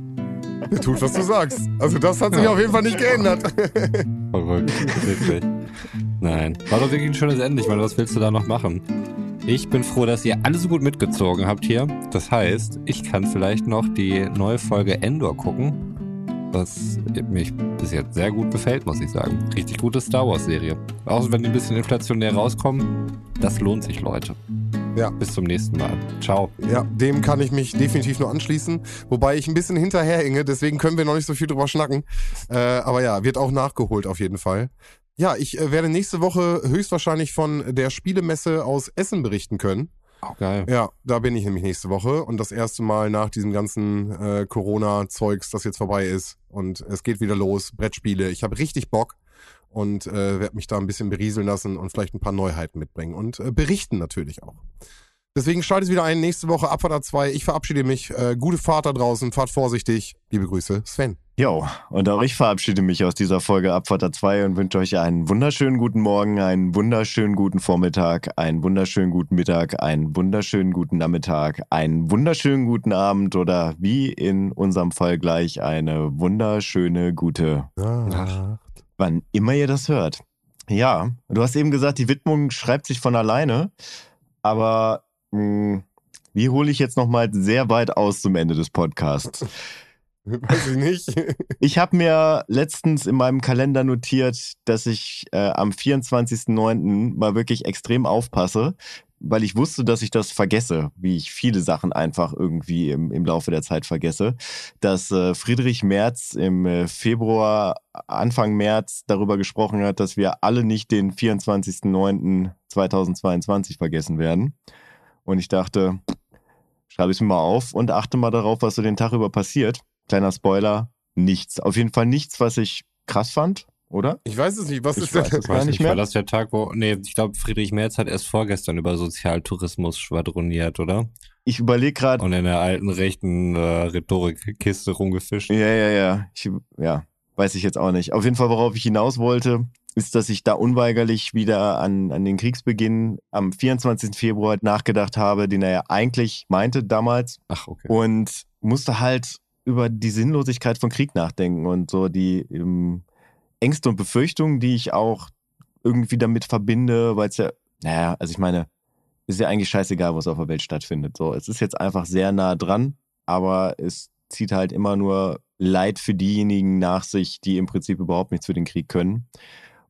Der tut, was du sagst. Also das hat sich auf jeden Fall nicht geändert. [LAUGHS] Verrückt. Wirklich. Nein. War doch wirklich ein schönes Ende. Ich meine, was willst du da noch machen? Ich bin froh, dass ihr alle so gut mitgezogen habt hier. Das heißt, ich kann vielleicht noch die neue Folge Endor gucken. Was mich bis jetzt sehr gut gefällt, muss ich sagen. Richtig gute Star Wars-Serie. Auch wenn die ein bisschen inflationär rauskommen, das lohnt sich, Leute. Ja. Bis zum nächsten Mal. Ciao. Ja, dem kann ich mich definitiv nur anschließen. Wobei ich ein bisschen hinterherhinge, deswegen können wir noch nicht so viel drüber schnacken. Äh, aber ja, wird auch nachgeholt auf jeden Fall. Ja, ich äh, werde nächste Woche höchstwahrscheinlich von der Spielemesse aus Essen berichten können. Auch geil. Ja, da bin ich nämlich nächste Woche und das erste Mal nach diesem ganzen äh, Corona-Zeugs, das jetzt vorbei ist. Und es geht wieder los, Brettspiele. Ich habe richtig Bock und äh, werde mich da ein bisschen berieseln lassen und vielleicht ein paar Neuheiten mitbringen und äh, berichten natürlich auch. Deswegen schaltet wieder ein, nächste Woche Abfahrt 2. Ich verabschiede mich. Äh, gute Fahrt da draußen, fahrt vorsichtig. Liebe Grüße, Sven. Jo, und auch ich verabschiede mich aus dieser Folge Abfahrt 2 und wünsche euch einen wunderschönen guten Morgen, einen wunderschönen guten Vormittag, einen wunderschönen guten Mittag, einen wunderschönen guten Nachmittag, einen wunderschönen guten Abend oder wie in unserem Fall gleich eine wunderschöne gute, Ah. wann immer ihr das hört. Ja, du hast eben gesagt, die Widmung schreibt sich von alleine. Aber mh, wie hole ich jetzt nochmal sehr weit aus zum Ende des Podcasts? [LAUGHS] Weiß ich nicht. [LAUGHS] Ich habe mir letztens in meinem Kalender notiert, dass ich äh, am 24.09. mal wirklich extrem aufpasse, weil ich wusste, dass ich das vergesse, wie ich viele Sachen einfach irgendwie im, im Laufe der Zeit vergesse, dass äh, Friedrich Merz im äh, Februar, Anfang März darüber gesprochen hat, dass wir alle nicht den 24.09.2022 vergessen werden. Und ich dachte, schreibe es mir mal auf und achte mal darauf, was so den Tag über passiert. Kleiner Spoiler, nichts. Auf jeden Fall nichts, was ich krass fand, oder? Ich weiß es nicht. Was Ich ist denn? weiß es Weiß Gar nicht nicht, mehr? war das der Tag, wo. Nee, ich glaube, Friedrich Merz hat erst vorgestern über Sozialtourismus schwadroniert, oder? Ich überlege gerade, Und in der alten rechten äh, Rhetorikkiste rumgefischt. Ja, ja, ja. Ich, ja, weiß ich jetzt auch nicht. Auf jeden Fall, worauf ich hinaus wollte, ist, dass ich da unweigerlich wieder an, an den Kriegsbeginn am 24. Februar nachgedacht habe, den er ja eigentlich meinte damals Ach, okay. und musste halt über die Sinnlosigkeit von Krieg nachdenken und so die ähm, Ängste und Befürchtungen, die ich auch irgendwie damit verbinde, weil es ja, naja, also ich meine, ist ja eigentlich scheißegal, was auf der Welt stattfindet. So, es ist jetzt einfach sehr nah dran, aber es zieht halt immer nur Leid für diejenigen nach sich, die im Prinzip überhaupt nichts für den Krieg können.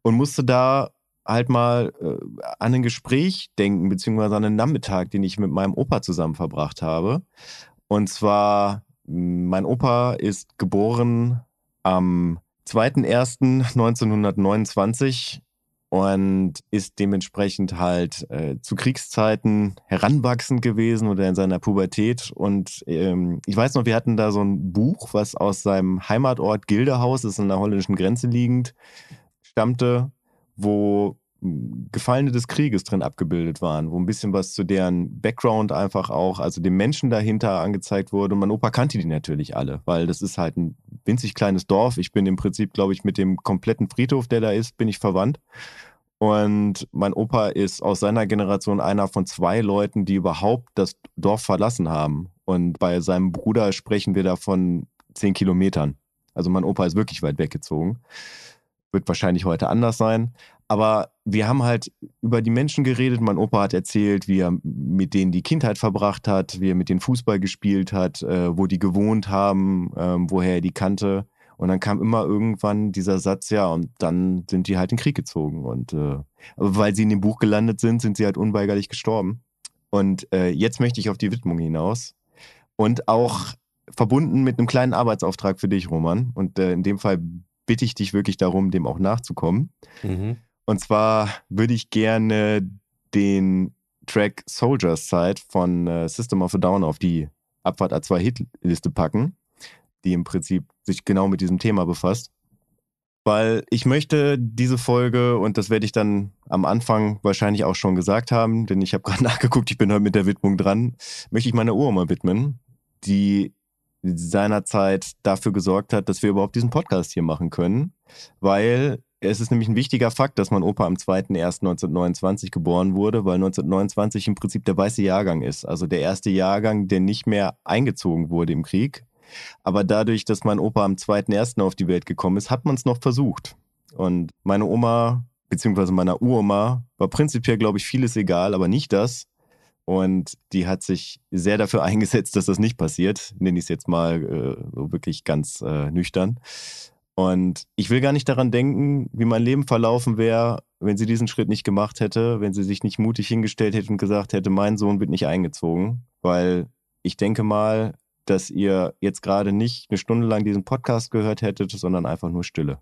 Und musste da halt mal äh, an ein Gespräch denken, beziehungsweise an einen Nachmittag, den ich mit meinem Opa zusammen verbracht habe. Und zwar, mh, mein Opa ist geboren am 2.1.1929 und ist dementsprechend halt äh, zu Kriegszeiten heranwachsend gewesen oder in seiner Pubertät. Und ähm, ich weiß noch, wir hatten da so ein Buch, was aus seinem Heimatort Gildehaus, das ist an der holländischen Grenze liegend, stammte, wo mh, Gefallene des Krieges drin abgebildet waren, wo ein bisschen was zu deren Background einfach auch, also dem Menschen dahinter angezeigt wurde. Und mein Opa kannte die natürlich alle, weil das ist halt ein winzig kleines Dorf. Ich bin im Prinzip, glaube ich, mit dem kompletten Friedhof, der da ist, bin ich verwandt. Und mein Opa ist aus seiner Generation einer von zwei Leuten, die überhaupt das Dorf verlassen haben. Und bei seinem Bruder sprechen wir da von zehn Kilometern. Also mein Opa ist wirklich weit weggezogen. Wird wahrscheinlich heute anders sein. Aber wir haben halt über die Menschen geredet. Mein Opa hat erzählt, wie er mit denen die Kindheit verbracht hat, wie er mit denen Fußball gespielt hat, äh, wo die gewohnt haben, ähm, woher er die kannte. Und dann kam immer irgendwann dieser Satz, ja, und dann sind die halt in den Krieg gezogen. Und äh, weil sie in dem Buch gelandet sind, sind sie halt unweigerlich gestorben. Und äh, jetzt möchte ich auf die Widmung hinaus. Und auch verbunden mit einem kleinen Arbeitsauftrag für dich, Roman. Und äh, in dem Fall bitte ich dich wirklich darum, dem auch nachzukommen. Mhm. Und zwar würde ich gerne den Track Soldiers Side von äh, System of a Down auf die Abfahrt A2 Hitliste packen, die im Prinzip sich genau mit diesem Thema befasst. Weil ich möchte diese Folge, und das werde ich dann am Anfang wahrscheinlich auch schon gesagt haben, denn ich habe [LAUGHS] gerade nachgeguckt, ich bin heute mit der Widmung dran, möchte ich meiner Uroma widmen, die seinerzeit dafür gesorgt hat, dass wir überhaupt diesen Podcast hier machen können, weil es ist nämlich ein wichtiger Fakt, dass mein Opa am 2.1.1929 geboren wurde, weil 1929 im Prinzip der weiße Jahrgang ist. Also der erste Jahrgang, der nicht mehr eingezogen wurde im Krieg. Aber dadurch, dass mein Opa am 2.1. auf die Welt gekommen ist, hat man es noch versucht. Und meine Oma, beziehungsweise meiner Uroma, war prinzipiell, glaube ich, vieles egal, aber nicht das. Und die hat sich sehr dafür [LAUGHS] eingesetzt, dass das nicht passiert. Nenne ich es jetzt mal äh, so wirklich ganz äh, nüchtern. Und ich will gar nicht daran denken, wie mein Leben verlaufen wäre, wenn sie diesen Schritt nicht gemacht hätte, wenn sie sich nicht mutig hingestellt hätte und gesagt hätte, mein Sohn wird nicht eingezogen. Weil ich denke mal, dass ihr jetzt gerade nicht eine Stunde lang diesen Podcast gehört hättet, sondern einfach nur Stille.